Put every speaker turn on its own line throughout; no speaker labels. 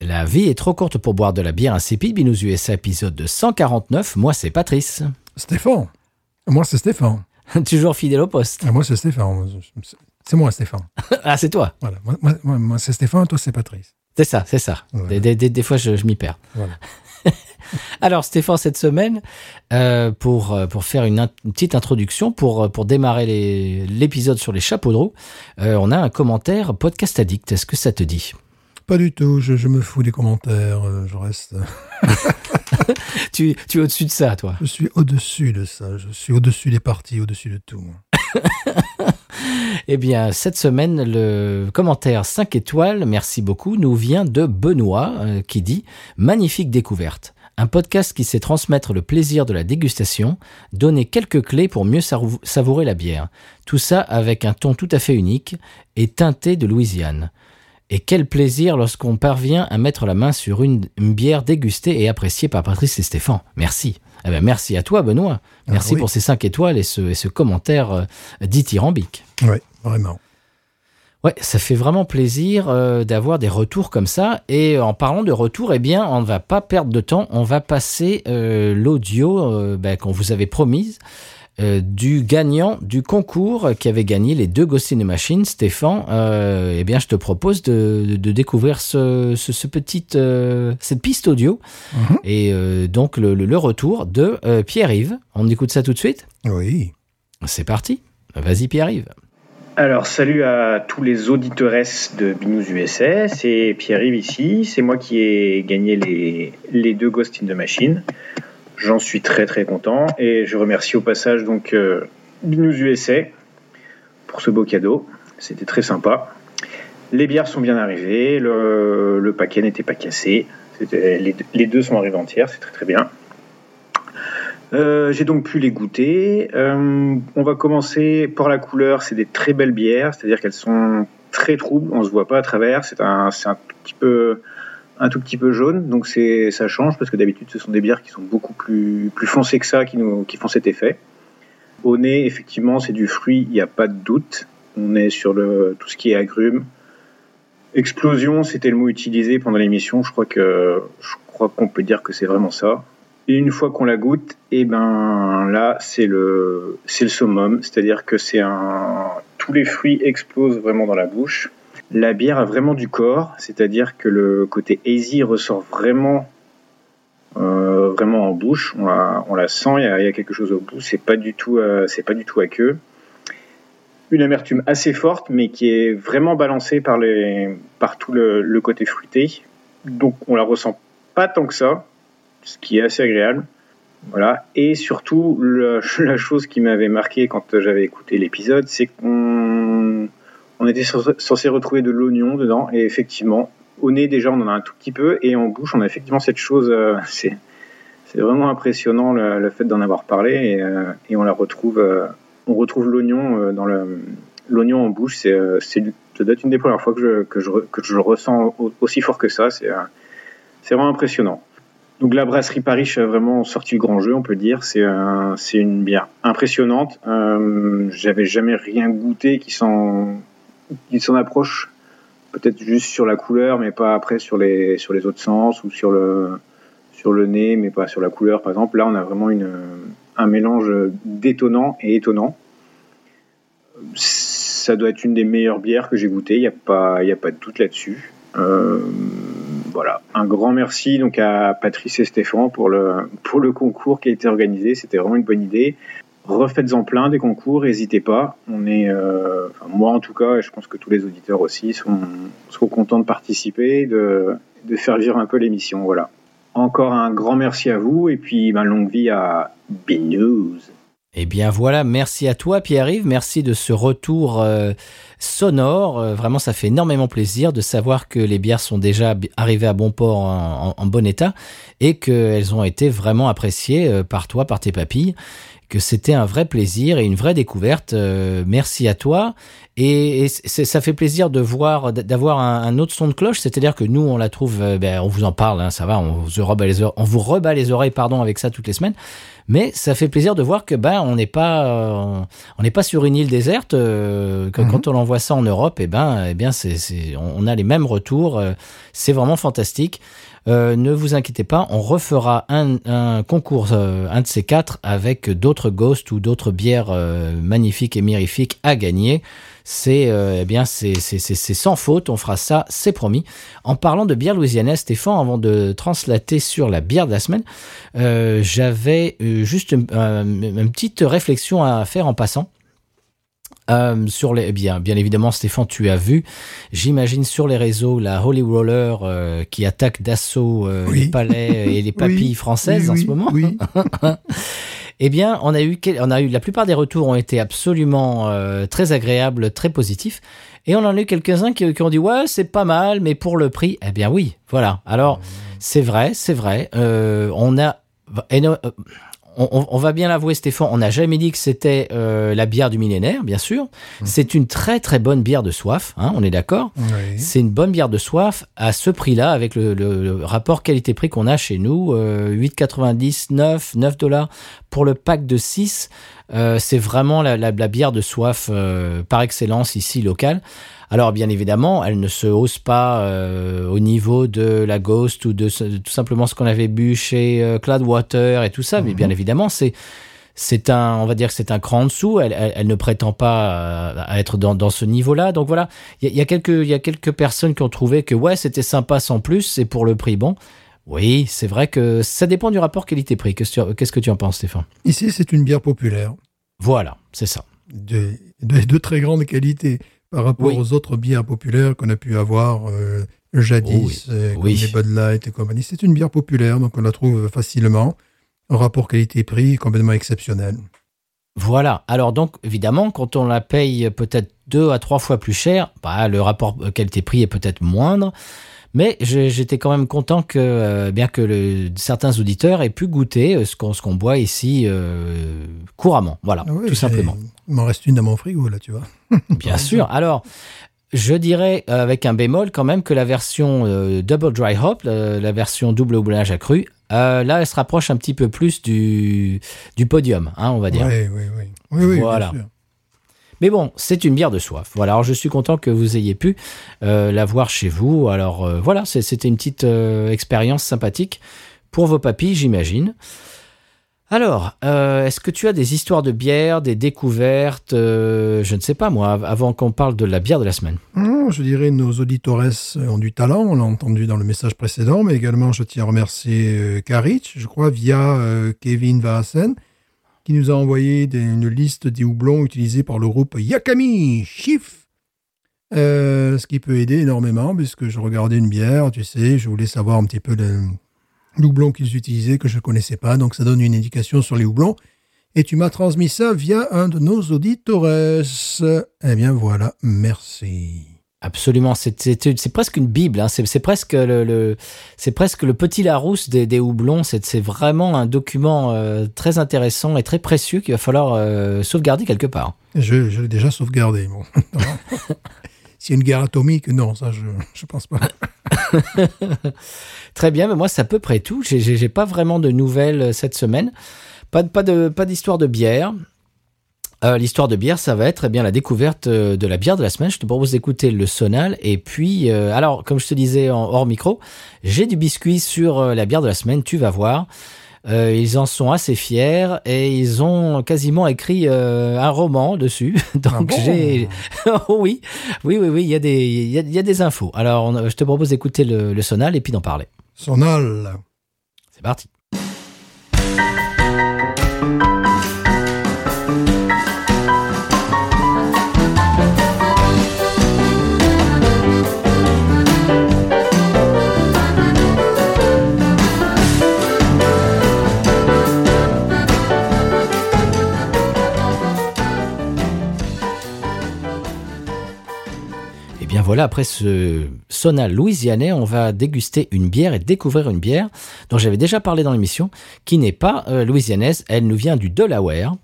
La vie est trop courte pour boire de la bière insipide. Binous USA épisode de 149. Moi, c'est Patrice.
Stéphane. Moi, c'est Stéphane.
Toujours fidèle au poste.
Ah, Moi, c'est Stéphane. C'est moi, Stéphane.
ah, c'est toi.
Voilà. Moi, moi, moi, moi, c'est Stéphane, toi, c'est Patrice.
C'est ça, c'est ça.
Voilà.
Des, des- des- des fois, je, je m'y perds.
Voilà.
Alors, Stéphane, cette semaine, euh, pour, euh, pour faire une, in- une petite introduction, pour, euh, pour démarrer l'épisode sur les chapeaux de roue, euh, on a un commentaire podcast addict. Est-ce que ça te dit?
Pas du tout. Je, je me fous des commentaires. euh, Je reste.
tu, tu es au-dessus de ça, toi.
Je suis au-dessus de ça. Je suis au-dessus des partis, au-dessus de tout.
Eh bien, cette semaine, le commentaire 5 étoiles, merci beaucoup, nous vient de Benoît euh, qui dit Magnifique découverte. Un podcast qui sait transmettre le plaisir de la dégustation, donner quelques clés pour mieux savourer la bière. Tout ça avec un ton tout à fait unique et teinté de Louisiane. Et quel plaisir lorsqu'on parvient à mettre la main sur une, une bière dégustée et appréciée par Patrice et Stéphane. Merci. Eh ben, merci à toi, Benoît. Merci
Ah oui.
pour ces 5 étoiles et ce, et ce commentaire euh, dithyrambique.
Oui, vraiment.
Ouais, ça fait vraiment plaisir euh, d'avoir des retours comme ça. Et en parlant de retour, eh bien, on ne va pas perdre de temps. On va passer euh, l'audio ben, qu'on vous avait promise euh, du gagnant du concours qui avait gagné les deux Ghost in the Machine, Stéphane. Euh, eh bien, je te propose de, de- de découvrir ce, ce, ce petit, euh, cette piste audio
Mhm.
et euh, donc le, le- le retour de euh, Pierre-Yves. On écoute ça tout de suite?
Oui.
C'est parti. Vas-y, Pierre-Yves.
Alors, salut à tous les auditeuresses de Binous USA, c'est Pierre-Yves ici, c'est moi qui ai gagné les, les deux Ghost in the Machine. J'en suis très très content et je remercie au passage donc euh, USA pour ce beau cadeau, c'était très sympa. Les bières sont bien arrivées, le, paquet n'était pas cassé, les, deux- sont arrivés entières, c'est très très bien. Euh, J'ai donc pu les goûter. Euh, on va commencer par la couleur. C'est des très belles bières, c'est-à-dire qu'elles sont très troubles. On se voit pas à travers. C'est un, un petit peu, un tout petit peu jaune. Donc c'est, ça change parce que d'habitude ce sont des bières qui sont beaucoup plus, plus foncées que ça, qui nous, qui font cet effet. Au nez, effectivement, c'est du fruit. Il n'y a pas de doute. On est sur tout ce qui est agrumes. Explosion, c'était le mot utilisé pendant l'émission. Je crois que, je crois qu'on peut dire que c'est vraiment ça. Et une fois qu'on la goûte, et ben là, c'est le, c'est le summum, c'est-à-dire que c'est un, tous les fruits explosent vraiment dans la bouche. La bière a vraiment du corps, c'est-à-dire que le côté hazy ressort vraiment, euh, vraiment en bouche. On la, sent, il y, a, quelque chose au bout. C'est pas du tout, euh, c'est pas du tout aqueux. Une amertume assez forte, mais qui est vraiment balancée par les, par tout le, côté fruité. Donc on la ressent pas tant que ça ce qui est assez agréable. Voilà. Et surtout, la chose qui m'avait marqué quand j'avais écouté l'épisode, c'est qu'on on était censé retrouver de l'oignon dedans. Et effectivement, au nez, déjà, on en a un tout petit peu. Et en bouche, on a effectivement cette chose. euh, c'est vraiment impressionnant le, fait d'en avoir parlé. Et, euh, et on la retrouve. euh, on retrouve l'oignon dans. L'oignon en bouche, c'est, c'est, ça doit être une des premières fois que je, que je, que je ressens au- aussi fort que ça. C'est, vraiment impressionnant. Donc la brasserie Paris a vraiment sorti le grand jeu, on peut dire. C'est un- c'est une bière impressionnante. Euh, J'avais jamais rien goûté qui s'en qui s'en approche. Peut-être juste sur la couleur, mais pas après sur les sur les autres sens ou sur le sur le nez, mais pas sur la couleur. Par exemple, là, on a vraiment une un mélange détonnant et étonnant. Ça doit être une des meilleures bières que j'ai goûtées. Il n'y a pas il y a pas de doute là-dessus. Euh, voilà, un grand merci donc à Patrice et Stéphane pour le, pour le concours qui a été organisé. C'était vraiment une bonne idée. Refaites-en plein des concours, n'hésitez pas. On est, euh, enfin, moi en tout cas, et je pense que tous les auditeurs aussi sont, contents de participer, de, de faire vivre un peu l'émission. Voilà. Encore un grand merci à vous et puis ben, longue vie à B News.
Eh bien voilà, merci à toi Pierre-Yves, merci de ce retour euh, sonore. Euh, vraiment, ça fait énormément plaisir de savoir que les bières sont déjà arrivées à bon port en, bon état et qu'elles ont été vraiment appréciées euh, par toi, par tes papilles, que c'était un vrai plaisir et une vraie découverte. Merci à toi. Et, ça fait plaisir de voir, d'avoir un, autre son de cloche, c'est-à-dire que nous, on la trouve, ben, on vous en parle, hein, ça va, on vous rebat les oreilles, on vous rebat les oreilles, pardon, avec ça toutes les semaines. Mais ça fait plaisir de voir que ben on n'est pas euh, on n'est pas sur une île déserte. euh, que-
Mhm.
Quand on envoie ça en Europe, et ben eh bien c'est c'est on on a les mêmes retours. euh, c'est vraiment fantastique. Euh, ne vous inquiétez pas, on refera un, un concours, euh, un de ces quatre, avec d'autres ghosts ou d'autres bières euh, magnifiques et mirifiques à gagner. C'est euh, eh bien c'est c'est c'est c'est sans faute, on fera ça, c'est promis. En parlant de bière louisianaise, Stéphane, avant de translater sur la bière de la semaine, euh, j'avais euh, juste une, une petite réflexion à faire en passant. Euh, sur les, eh bien, bien évidemment, Stéphane, tu as vu, j'imagine sur les réseaux la Holy Roller euh, qui attaque d'assaut euh,
Oui.
les palais et les papilles
Oui,
françaises
oui,
en ce moment. Eh bien, on a eu, on a eu la plupart des retours ont été absolument euh, très agréables, très positifs, et on en a eu quelques-uns qui, qui ont dit ouais c'est pas mal, mais pour le prix, eh bien oui, voilà. Alors c'est vrai, c'est vrai. Euh, on a, euh, on, on- on va bien l'avouer, Stéphane, on n'a jamais dit que c'était euh, la bière du millénaire, bien sûr. C'est une très très bonne bière de soif, hein, on est d'accord.
oui.
C'est une bonne bière de soif à ce prix-là, avec le, le- le rapport qualité-prix qu'on a chez nous, euh, 8,90, 9, 9 dollars pour le pack de 6. Euh, c'est vraiment la, la- la bière de soif euh, par excellence ici locale. Alors bien évidemment, elle ne se hausse pas euh, au niveau de la Ghost ou de, tout simplement ce qu'on avait bu chez euh, Cloudwater et tout ça, mais bien évidemment c'est c'est un, on va dire que c'est un cran en dessous. Elle, elle, elle ne prétend pas à, à être dans, dans ce niveau-là. Donc voilà, il y, a- il y a quelques, il y a quelques personnes qui ont trouvé que ouais, c'était sympa sans plus, c'est pour le prix bon. Oui, c'est vrai que ça dépend du rapport qualité-prix. Qu'est-ce que tu- qu'est-ce que tu en penses, Stéphane?
Ici, c'est une bière populaire
Voilà, c'est ça.
de, de, de très grande qualité par rapport
Oui.
aux autres bières populaires qu'on a pu avoir euh, jadis,
Oh oui.
euh, comme
Oui.
les Bud Light et compagnie. C'est une bière populaire, donc on la trouve facilement. Un rapport qualité-prix complètement exceptionnel.
Voilà. Alors donc, évidemment, quand on la paye peut-être deux à trois fois plus cher, bah, le rapport qualité-prix est peut-être moindre. Mais j'étais quand même content que, euh, bien que le- certains auditeurs aient pu goûter euh, ce qu'on boit ici euh, couramment. Voilà,
Ah
tout simplement.
Il m'en reste une dans mon frigo, là, tu vois.
Bien sûr. Alors, je dirais avec un bémol quand même que la version euh, Double Dry Hop, la, la version double houblonnage accru, euh, là, elle se rapproche un petit peu plus du, du podium, hein, on va dire.
Oui, oui, oui. Oui, oui,
Voilà.
bien sûr.
Mais bon, c'est une bière de soif. Voilà, alors je suis content que vous ayez pu euh, la voir chez vous. Alors euh, voilà, c'était une petite euh, expérience sympathique pour vos papilles, j'imagine. Alors, est-ce que tu as des histoires de bière, des découvertes, je ne sais pas moi, av- avant qu'on parle de la bière de la semaine?
Je dirais nos auditores ont du talent, on l'a entendu dans le message précédent, mais également je tiens à remercier Karich, je crois, via Kevin Varasen, qui nous a envoyé une liste des houblons utilisés par le groupe Yakami Chief. Euh, ce qui peut aider énormément, puisque je regardais une bière, tu sais, je voulais savoir un petit peu le, qu'ils utilisaient, que je ne connaissais pas, donc ça donne une indication sur les houblons. Et tu m'as transmis ça via un de nos auditores. Eh bien voilà, merci.
Absolument, c'est presque une bible. Hein. C'est presque le, le- c'est presque le petit Larousse des, des houblons. C'est vraiment un document euh, très intéressant et très précieux qu'il va falloir euh, sauvegarder quelque part.
Je, je l'ai déjà sauvegardé. Bon. S'il y a une guerre atomique, non, ça, je je pense pas.
Très bien, mais moi c'est à peu près tout. J'ai- pas vraiment de nouvelles euh, cette semaine. Pas de pas de pas d'histoire de bière. Euh, L'histoire de bière, ça va être eh bien la découverte euh, de la bière de la semaine. Je te propose d'écouter le sonal et puis euh, alors comme je te disais en hors micro, j'ai du biscuit sur euh, la bière de la semaine. Tu vas voir. Ils en sont assez fiers et ils ont quasiment écrit un roman dessus. Donc
Ah bon
j'ai, Oh oui, oui, oui, oui, il y a des, il y a, il y a des infos. Alors on- je te propose d'écouter le, le sonal et puis d'en parler.
Sonal.
C'est parti. Voilà, après ce sonal louisianais, on va déguster une bière et découvrir une bière dont j'avais déjà parlé dans l'émission, qui n'est pas euh, louisianaise, elle nous vient du Delaware.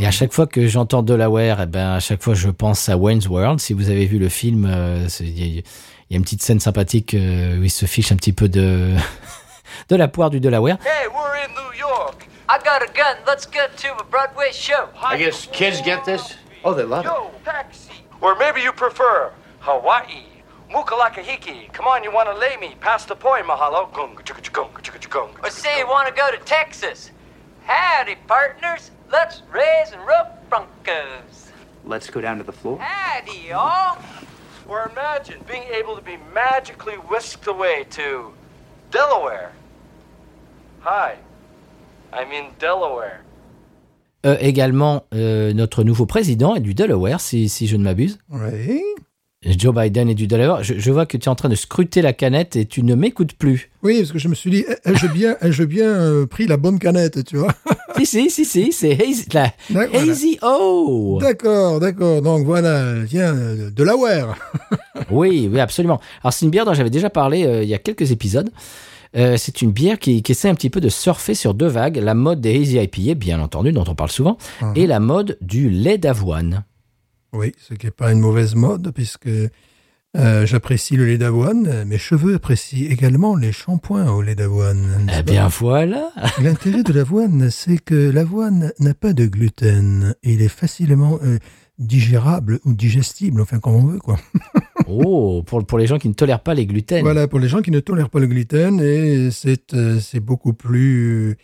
Et à chaque fois que j'entends Delaware, eh ben, à chaque fois je pense à Wayne's World. Si vous avez vu le film, euh, c'est- il y, a- il y a une petite scène sympathique euh, où il se fiche un petit peu de, de la poire du Delaware.
Hey, we're in New York.
I got a gun. Let's get to a Broadway show.
I guess kids get this? Oh, they love it.
Yo, taxi. Or maybe you prefer Hawaii. Mukalakahiki. Come on, you want to lay me? Pass the point, mahalo. Gung, chugga, chugga, chugga, chugga.
Or say you want to go to Texas. Howdy, partners. Let's raise and rub broncos.
Let's go down to the floor.
Howdy, y'all.
Or imagine being able to be magically whisked away to Delaware. Hi, I'm in Delaware.
Euh, également, euh, notre nouveau président est du Delaware, si, si je ne m'abuse.
Oui.
Joe Biden est du Delaware. Je, je vois que tu es en train de scruter la canette et tu ne m'écoutes plus.
Oui, parce que je me suis dit, ai-je bien, ai-je bien euh, pris la bonne canette, tu vois
si, si, si, si, c'est Hazy, la
voilà.
Hazy O.
D'accord, d'accord. Donc voilà, tiens, euh, de la wear.
Oui, oui, absolument. Alors, c'est une bière dont j'avais déjà parlé euh, il y a quelques épisodes. Euh, c'est une bière qui, qui essaie un petit peu de surfer sur deux vagues. La mode des Hazy IPA, bien entendu, dont on parle souvent, et la mode du lait d'avoine.
Oui, ce qui n'est pas une mauvaise mode, puisque euh, j'apprécie le lait d'avoine. Mes cheveux apprécient également les shampoings au lait d'avoine.
Eh bien, voilà.
L'intérêt de l'avoine, c'est que l'avoine n'a pas de gluten. Il est facilement euh, digérable ou digestible, enfin comme on veut, quoi.
Oh, pour, pour les gens qui ne tolèrent pas les gluten.
Voilà, pour les gens qui ne tolèrent pas le gluten, et c'est euh, beaucoup plus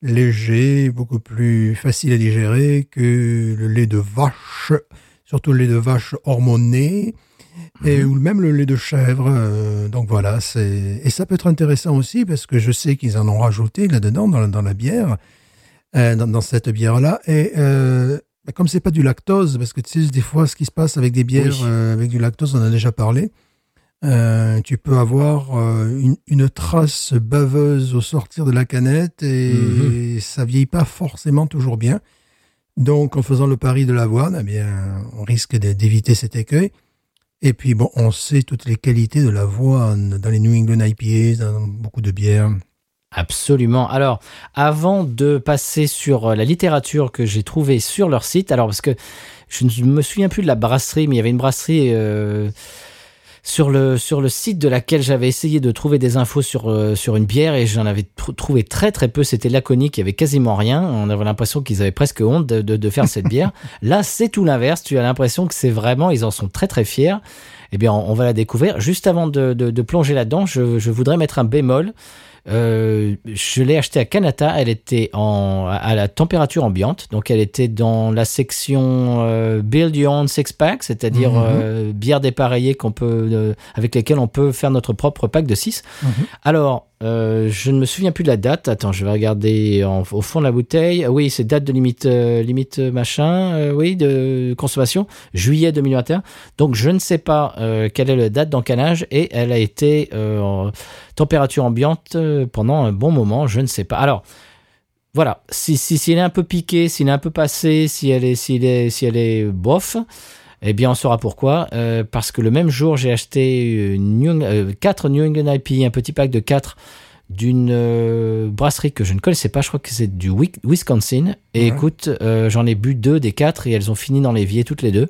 léger, beaucoup plus facile à digérer que le lait de vache, surtout le lait de vache hormoné, et ou même le lait de chèvre. euh, donc voilà, c'est et ça peut être intéressant aussi parce que je sais qu'ils en ont rajouté là-dedans dans, la- dans la bière, euh, dans, dans cette bière-là, et euh, bah, comme c'est pas du lactose, parce que tu sais des fois ce qui se passe avec des bières
Oui.
euh, avec du lactose, on en a déjà parlé. Tu peux avoir une, une trace baveuse au sortir de la canette et
Mhm.
ça vieillit pas forcément toujours bien. Donc, en faisant le pari de l'avoine, eh bien, on risque d'éviter cet écueil. Et puis, bon, on sait toutes les qualités de l'avoine dans les New England IPAs, dans beaucoup de bières.
Absolument. Alors, avant de passer sur euh, la littérature que j'ai trouvée sur leur site, alors parce que je ne me souviens plus de la brasserie, mais il y avait une brasserie euh, sur le sur le site de laquelle j'avais essayé de trouver des infos sur euh, sur une bière et j'en avais tr- trouvé très très peu. C'était laconique, il y avait quasiment rien. On avait l'impression qu'ils avaient presque honte de, de, de faire cette bière. Là, c'est tout l'inverse. Tu as l'impression que c'est vraiment, ils en sont très très fiers. Eh bien, on, on va la découvrir. Juste avant de, de, de plonger là-dedans, je, je voudrais mettre un bémol. Euh, je l'ai acheté à Kanata. Elle était en, à la température ambiante. Donc, elle était dans la section euh, Build Your Own Six Pack, c'est-à-dire
Mhm.
euh, bière dépareillée qu'on peut, euh, avec lesquelles on peut faire notre propre pack de 6.
Mhm.
Alors, euh, je ne me souviens plus de la date. Attends, je vais regarder au fond de la bouteille. Ah Oui, c'est date de limite, euh, limite euh, machin, oui, de consommation, juillet 2021. Donc, je ne sais pas quelle est la date d'encanage et elle a été en température ambiante pendant un bon moment. Je ne sais pas. Alors, voilà. Si, si, si elle est un peu piquée, s'il est un peu passé, si elle est, si elle est bof, eh bien, on saura pourquoi. Euh, parce que le même jour, j'ai acheté 4 New England IP, un petit pack de 4 d'une euh, brasserie que je ne connaissais pas. Je crois que c'est du Wi- Wisconsin. Et
Ouais.
écoute, euh, j'en ai bu deux des quatre et elles ont fini dans l'évier toutes les deux.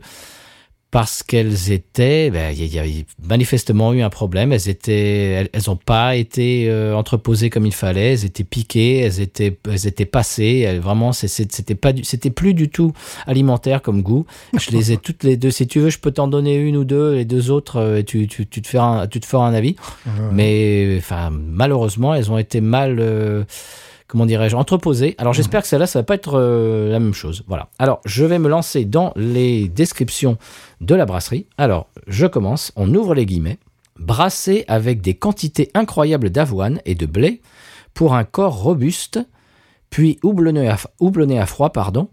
Parce qu'elles étaient, ben, il y, a- il y a manifestement eu un problème. Elles étaient, elles, elles ont pas été euh, entreposées comme il fallait. Elles étaient piquées, elles étaient, elles étaient passées. Elles, vraiment, c'était pas, c'était plus du tout alimentaire comme goût. Je les ai toutes les deux. Si tu veux, je peux t'en donner une ou deux. Les deux autres, euh, tu, tu, tu te feras, un, tu te feras un avis. Mais enfin, malheureusement, elles ont été mal, euh, comment dirais-je, entreposées. Alors j'espère que celle-là, ça va pas être euh, la même chose. Voilà. Alors je vais me lancer dans les descriptions de la brasserie. Alors je commence. On ouvre les guillemets. Brassé avec des quantités incroyables d'avoine et de blé pour un corps robuste, puis houblonné à, houblonné à froid, pardon,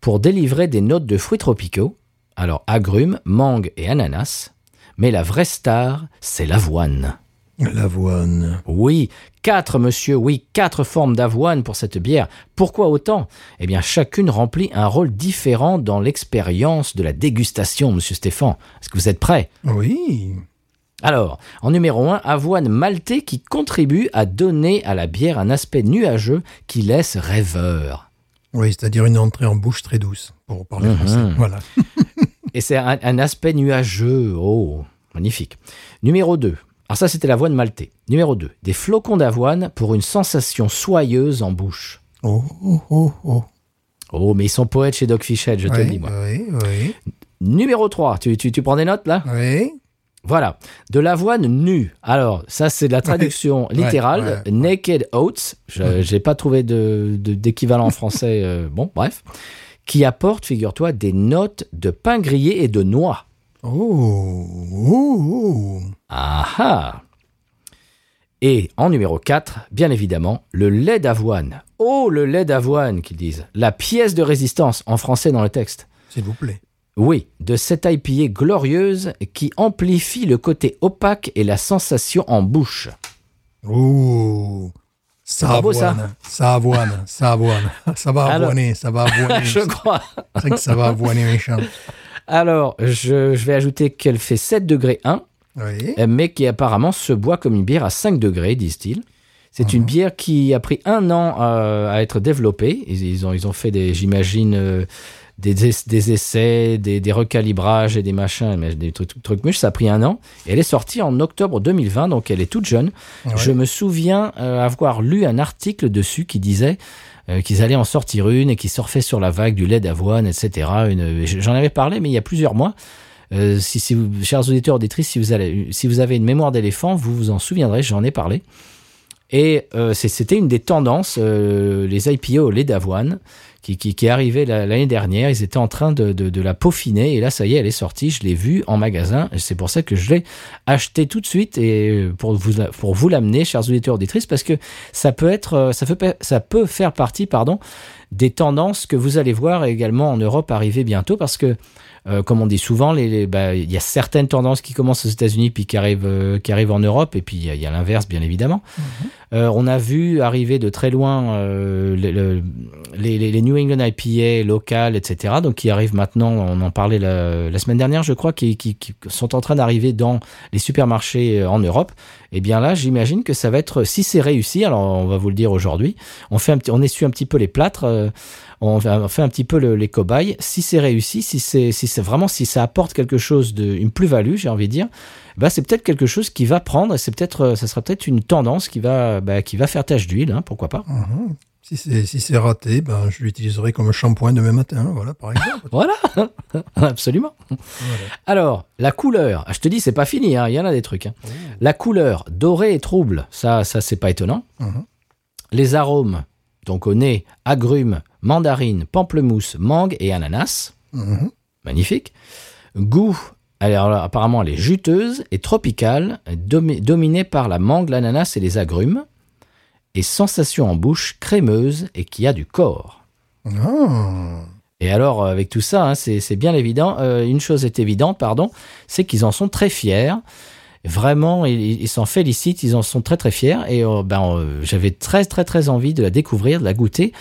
pour délivrer des notes de fruits tropicaux. Alors agrumes, mangue et ananas. Mais la vraie star, c'est l'avoine.
L'avoine.
Oui, quatre, monsieur, oui, quatre formes d'avoine pour cette bière. Pourquoi autant? Eh bien, chacune remplit un rôle différent dans l'expérience de la dégustation, monsieur Stéphane. Est-ce que vous êtes prêt
Oui.
Alors, en numéro 1, avoine maltée qui contribue à donner à la bière un aspect nuageux qui laisse rêveur.
Oui, c'est-à-dire une entrée en bouche très douce, pour parler
Mhm.
français. Voilà.
Et c'est un, un aspect nuageux. Oh, magnifique. Numéro 2. Alors ça, c'était l'avoine maltée. Numéro 2. Des flocons d'avoine pour une sensation soyeuse en bouche.
Oh, oh, oh, oh.
Oh, mais ils sont poètes chez Dogfish Head, je te le dis, moi.
oui, oui,
Numéro 3. Tu, tu, tu prends des notes, là?
Oui.
Voilà. De l'avoine nue. Alors, ça, c'est de la traduction
Ouais,
littérale.
ouais, ouais.
Naked Oats. Je n'ai pas trouvé de- de- d'équivalent en français. euh, bon, bref. Qui apporte, figure-toi, des notes de pain grillé et de noix.
Oh, oh, oh.
Ah Et en numéro 4, bien évidemment, le lait d'avoine. Oh, le lait d'avoine, qu'ils disent. La pièce de résistance, en français dans le texte.
S'il vous plaît.
Oui, de cette IPA glorieuse qui amplifie le côté opaque et la sensation en bouche.
Oh. Ça
beau, ça
avoine, ça avoine, ça avoine. Ça va avoiner, ça va avoiner.
Je crois.
C'est que ça va avoiner méchant.
Alors, je, je vais ajouter qu'elle fait 7 degrés 1,
Oui.
mais qui apparemment se boit comme une bière à 5 degrés, disent-ils. C'est une bière qui a pris un an euh, à être développée. Ils, ils ont, ils ont fait, des, j'imagine, euh, des, es- des essais, des, des recalibrages et des machins, mais des trucs, trucs mûches. Ça a pris un an. Et elle est sortie en octobre 2020, donc elle est toute jeune. Je me souviens euh, avoir lu un article dessus qui disait euh, qu'ils allaient en sortir une et qui surfaient sur la vague du lait d'avoine, etc. Une- J'en avais parlé, mais il y a plusieurs mois. Euh, si, si vous, chers auditeurs, auditrices, si vous, allez, si vous avez une mémoire d'éléphant, vous vous en souviendrez, j'en ai parlé. Et euh, c'était une des tendances, les IPO au lait d'avoine, qui, qui, qui est arrivée la- l'année dernière. Ils étaient en train de, la peaufiner, et là, ça y est, elle est sortie. Je l'ai vue en magasin, et c'est pour ça que je l'ai achetée tout de suite, et euh, pour vous, pour vous l'amener, chers auditeurs, auditrices, parce que ça peut être, euh, ça peut faire partie, pardon, des tendances que vous allez voir également en Europe arriver bientôt, parce que euh, comme on dit souvent, bah, il y a certaines tendances qui commencent aux États-Unis puis qui arrivent, euh, qui arrivent en Europe, et puis il y a, il y a l'inverse, bien évidemment. Euh, on a vu arriver de très loin le- le- les, New England IPA locales, etc. Donc qui arrivent maintenant, on en parlait la, la semaine dernière, je crois, qui, qui- qui sont en train d'arriver dans les supermarchés en Europe. Et bien là, j'imagine que ça va être, si c'est réussi, alors on va vous le dire aujourd'hui, on fait un on essuie un petit peu les plâtres. Euh, on fait on fait un petit peu le- les cobayes. Si c'est réussi, si c'est si c'est vraiment si ça apporte quelque chose de une plus-value, j'ai envie de dire, bah c'est peut-être quelque chose qui va prendre. C'est peut-être euh, ça sera peut-être une tendance qui va bah, qui va faire tache d'huile, hein, pourquoi pas.
Mhm. Si c'est si c'est raté, ben, je l'utiliserai comme shampoing demain matin, voilà, par exemple.
Voilà, absolument. Alors la couleur, ah, je te dis c'est pas fini, hein, il y en a des trucs. hein. La couleur dorée et trouble, ça ça c'est pas étonnant.
Mhm.
Les arômes, donc au nez, agrumes, mandarine, pamplemousse, mangue et ananas.
Mhm.
Magnifique. Goût, alors là, apparemment elle est juteuse et tropicale, domi- dominée par la mangue, l'ananas et les agrumes. Et sensation en bouche crémeuse et qui a du corps.
Ah.
Et alors, euh, avec tout ça, hein, c'est c'est bien évident. euh, une chose est évidente, pardon, c'est qu'ils en sont très fiers. Vraiment, ils ils s'en félicitent, ils en sont très très fiers. Et euh, ben, euh, j'avais très très très envie de la découvrir, de la goûter.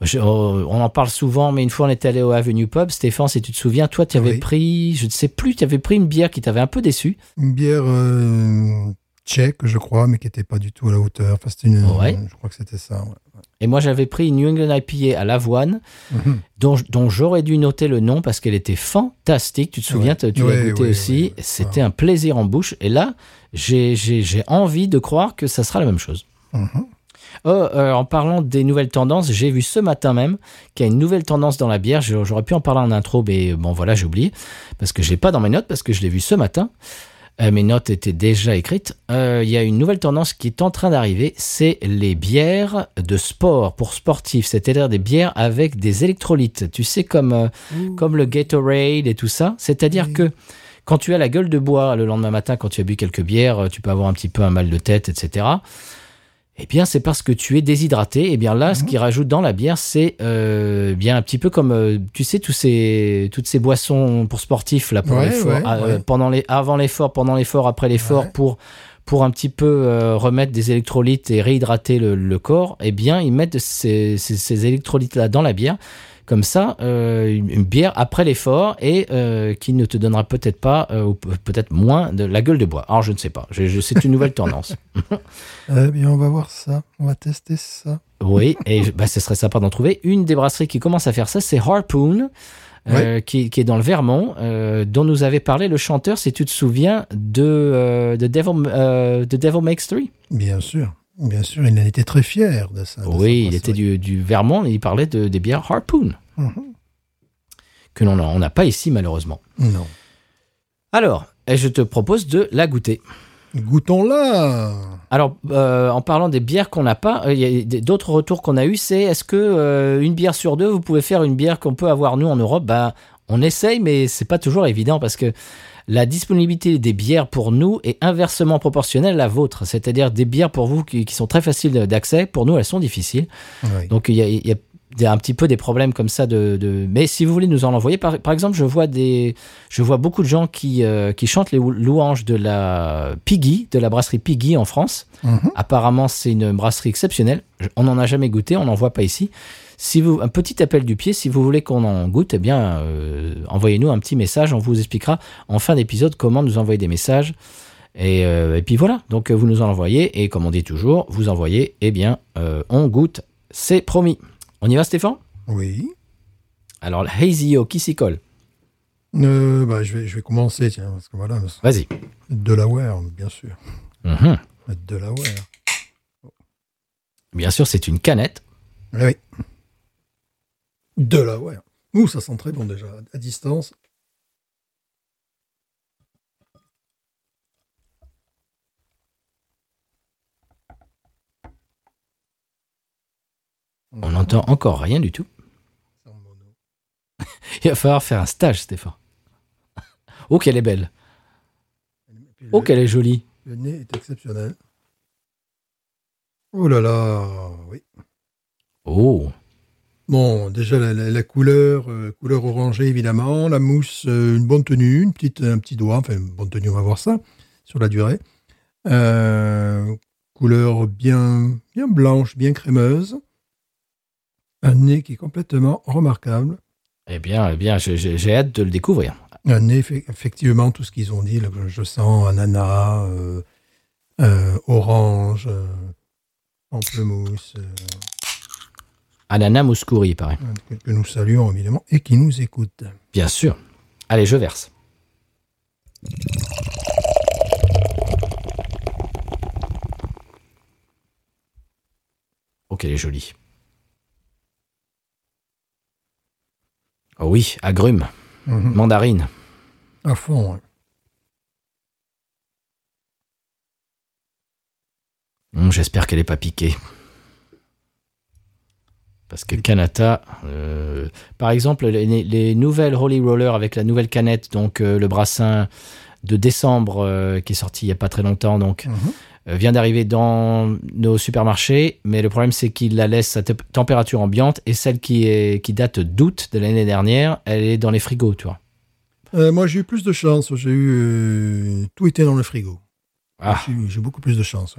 Je- euh, on en parle souvent, mais une fois on était allé au Avenue Pub, Stéphane, si tu te souviens, toi tu avais
Oui.
pris, je ne sais plus, tu avais pris une bière qui t'avait un peu déçu.
Une bière euh, tchèque, je crois, mais qui n'était pas du tout à la hauteur. Enfin, c'était une.
Ouais.
Je crois que c'était ça. ouais.
Et moi j'avais pris une New England IPA à l'avoine,
Mhm.
dont, dont j'aurais dû noter le nom parce qu'elle était fantastique. Tu te souviens,
Ouais.
tu l'as goûté aussi. C'était un plaisir en bouche. Et là, j'ai j'ai- j'ai envie de croire que ça sera la même chose.
Mhm.
Oh, euh, en parlant des nouvelles tendances, j'ai vu ce matin même qu'il y a une nouvelle tendance dans la bière. J'aurais pu en parler en intro, mais bon voilà, j'ai oublié parce que je l'ai pas dans mes notes parce que je l'ai vu ce matin. Euh, mes notes étaient déjà écrites. Euh, Il y a une nouvelle tendance qui est en train d'arriver, c'est les bières de sport pour sportifs, c'est-à-dire des bières avec des électrolytes. Tu sais comme euh, comme le Gatorade et tout ça. C'est-à-dire que quand tu as la gueule de bois le lendemain matin, quand tu as bu quelques bières, euh, tu peux avoir un petit peu un mal de tête, etc. Eh bien, c'est parce que tu es déshydraté. Eh bien là, ce qu'ils rajoutent dans la bière, c'est euh, bien un petit peu comme, euh, tu sais, tous ces, toutes ces boissons pour sportifs là pour
Ouais,
l'effort,
ouais,
ah, euh,
ouais.
pendant les, avant l'effort, pendant l'effort, après l'effort, pour pour un petit peu euh, remettre des électrolytes et réhydrater le, le corps, eh bien, ils mettent ces, ces- ces électrolytes-là dans la bière. Comme ça, euh, une, bière après l'effort et euh, qui ne te donnera peut-être pas, euh, ou pe- peut-être moins, de la gueule de bois. Alors, je ne sais pas. C'est une nouvelle tendance.
Eh bien, on va voir ça. On va tester ça.
Oui, et bah, ce serait sympa d'en trouver. Une des brasseries qui commence à faire ça, c'est Harpoon, euh, qui, qui est dans le Vermont, euh, dont nous avait parlé le chanteur, si tu te souviens, de, euh, de, Devil, de Devil Makes Three.
Bien sûr. Bien sûr, il en était très fier de ça. de
Oui, il était du, du Vermont et il parlait de, des bières Harpoon,
Mhm.
que l'on on n'a pas ici malheureusement.
Non.
Alors, je te propose de la goûter.
Goûtons-la.
Alors, euh, en parlant des bières qu'on n'a pas, euh, il y a d'autres retours qu'on a eu, c'est est-ce que euh, une bière sur deux, vous pouvez faire une bière qu'on peut avoir nous en Europe? Ben, on essaye, mais c'est pas toujours évident parce que la disponibilité des bières pour nous est inversement proportionnelle à la vôtre. C'est-à-dire des bières pour vous qui, qui sont très faciles d'accès, pour nous elles sont difficiles.
Oui.
Donc il y a, y a des- un petit peu des problèmes comme ça de, de- mais si vous voulez nous en envoyer par, par exemple je vois des je vois beaucoup de gens qui euh, qui chantent les louanges de la Piggy de la brasserie Piggy en France.
Mhm.
apparemment c'est une brasserie exceptionnelle. On n'en a jamais goûté on n'en voit pas ici. Si vous un petit appel du pied si vous voulez qu'on en goûte eh bien euh, envoyez-nous un petit message on vous expliquera en fin d'épisode comment nous envoyer des messages. Et, euh, et puis voilà. Donc vous nous en envoyez et comme on dit toujours vous envoyez eh bien on goûte c'est promis on y va Stéphane?
Oui.
Alors, la Hazy O, qui s'y colle?
Euh, bah, je, vais, je vais commencer, tiens, parce que voilà,
Vas-y.
Delaware, bien sûr.
Mhm.
Delaware.
Bien sûr, c'est une canette.
Ah Oui. Delaware. Ouh, ça sent très bon déjà, à distance.
On n'entend encore rien du tout. Il va falloir faire un stage, Stéphane. Oh, qu'elle est belle. Oh,
le-
qu'elle est jolie.
Le nez est exceptionnel. Oh là là, oui.
Oh.
Bon, déjà la, la- la couleur, euh, couleur orangée évidemment, la mousse, euh, une bonne tenue, une petite, un petit doigt, enfin une bonne tenue, on va voir ça sur la durée. Euh, couleur bien, bien blanche, bien crémeuse. Un nez qui est complètement remarquable.
Eh bien, eh bien, j'ai- hâte de le découvrir.
Un nez, effe- effectivement, tout ce qu'ils ont dit, je sens ananas, euh, euh, orange, euh, pamplemousse. euh,
Ananas Mouskouri, il paraît.
que, nous saluons évidemment et qui nous écoutent.
Bien sûr. Allez, je verse. Oh, qu'elle est jolie. Oh oui, agrumes,
Mhm.
mandarine.
À fond.
Hum, J'espère qu'elle n'est pas piquée. Parce que Kanata, euh, par exemple, les, les nouvelles Holy Roller avec la nouvelle canette, donc euh, le brassin de décembre euh, qui est sorti il n'y a pas très longtemps, donc
Mhm.
Euh, vient d'arriver dans nos supermarchés. Mais le problème, c'est qu'ils la laissent à te- température ambiante et celle qui, est, qui date d'août de l'année dernière, elle est dans les frigos, tu vois.
Euh, moi, j'ai eu plus de chance. J'ai eu euh, tout était dans le frigo.
Ah,
J'ai beaucoup plus de chance.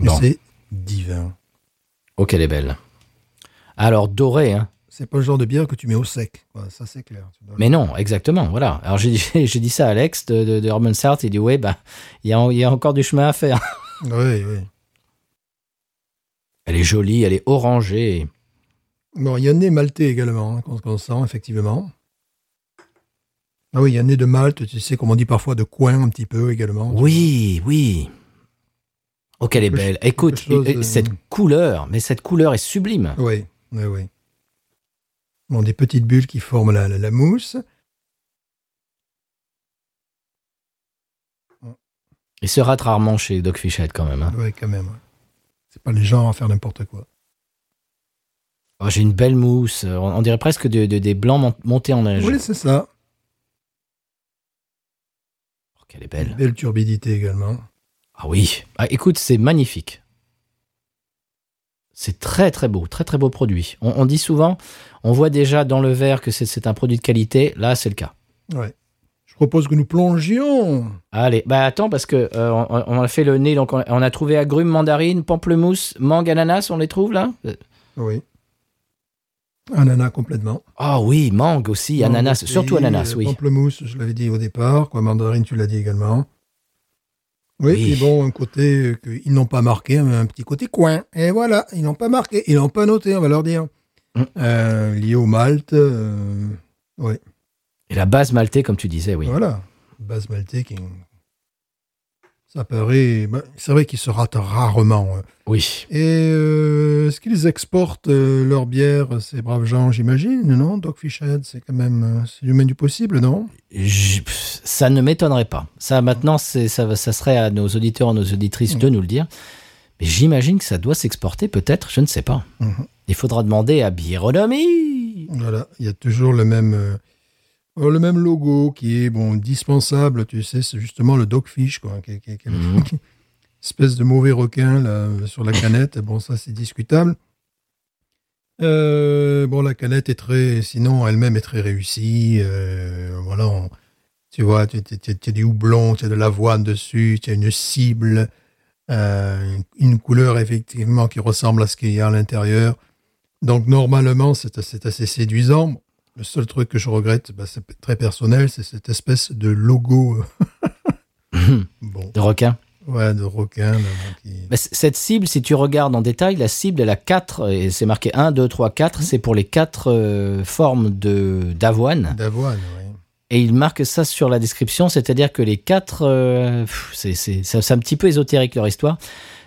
Bon.
c'est divin.
oh, qu'elle est belle. Alors, doré, hein.
C'est pas le genre de bière que tu mets au sec. quoi, ça, c'est clair.
Mais non, exactement, voilà. Alors j'ai dit, ça à Alex de, de, de Urban South, il dit ouais, bah, il y a, il y a encore du chemin à faire.
Oui, oui.
Elle est jolie, elle est orangée.
Bon, il y a un nez maltais également, hein, qu'on sent, effectivement. Ah oui, il y a un nez de Malte, tu sais, comme on dit parfois, de coin un petit peu également.
Oui, oui. Oh, qu'elle est belle. Écoute,
chose de-
cette couleur, mais cette couleur est sublime.
Oui, oui, oui. Bon, des petites bulles qui forment la, la- la mousse.
Il se rate rarement chez Doc Fichette quand même. hein.
Oui, quand même. C'est pas les gens à faire n'importe quoi.
Oh, j'ai une belle mousse. On, on dirait presque de- de- des blancs mon- montés en neige.
Oui, c'est ça.
Oh, qu'elle est belle.
Belle turbidité également.
Ah oui. Ah, écoute, c'est magnifique. C'est très très beau, très très beau produit. On, on dit souvent, on voit déjà dans le verre que c'est- c'est un produit de qualité. Là, c'est le cas.
Ouais. Je propose que nous plongions.
Allez, bah attends, parce que euh, on, on a fait le nez, donc on, on a trouvé agrumes, mandarines, pamplemousse, mangue, ananas, on les trouve là?
Oui. Ananas complètement.
Ah oui, mangue aussi, ananas, surtout ananas,
euh,
oui.
Pamplemousse, je l'avais dit au départ. Quoi, mandarine, tu l'as dit également. Oui,
Oui.
puis bon, un côté euh, qu'ils n'ont pas marqué, mais un petit côté coin. Et voilà, ils n'ont pas marqué, ils n'ont pas noté, on va leur dire.
Mm.
Euh, lié au Malte, euh, oui,
Et la base maltais, comme tu disais, oui.
voilà. Base maltais qui... Ça paraît... bah, c'est vrai qu'ils se ratent rarement. hein.
Oui.
Et euh, est-ce qu'ils exportent euh, leur bière, ces braves gens, j'imagine, non? Dogfish Head, c'est quand même... euh, c'est du du possible, non?
Je- ça ne m'étonnerait pas. Ça, maintenant, c'est, ça, ça serait à nos auditeurs, à nos auditrices de nous le dire. Mais j'imagine que ça doit s'exporter, peut-être, je ne sais pas.
Mhm.
Il faudra demander à Biéronomie.
Voilà, il y a toujours le même, euh, euh, le même logo qui est bon dispensable, tu sais, c'est justement le dogfish, quoi, qui, qui- qui-
Mhm.
espèce de mauvais requin là, sur la canette. Bon, ça c'est discutable. Euh, bon, la canette est très, sinon elle-même est très réussie. euh, voilà, on- tu vois, tu as du houblon, tu as de l'avoine dessus, tu as une cible, euh, une, couleur effectivement qui ressemble à ce qu'il y a à l'intérieur. Donc normalement, c'est c'est assez séduisant. Le seul truc que je regrette, bah, c'est très personnel, c'est cette espèce de logo. euh, bon,
De requin.
ouais, de requin. là, qui-
c- cette cible, si tu regardes en détail, la cible, elle a 4, et c'est marqué 1, 2, 3, 4, c'est pour les quatre euh, formes de, d'avoine.
D'avoine, oui.
Et il marque ça sur la description, c'est-à-dire que les quatre, euh, c'est un petit peu ésotérique leur histoire.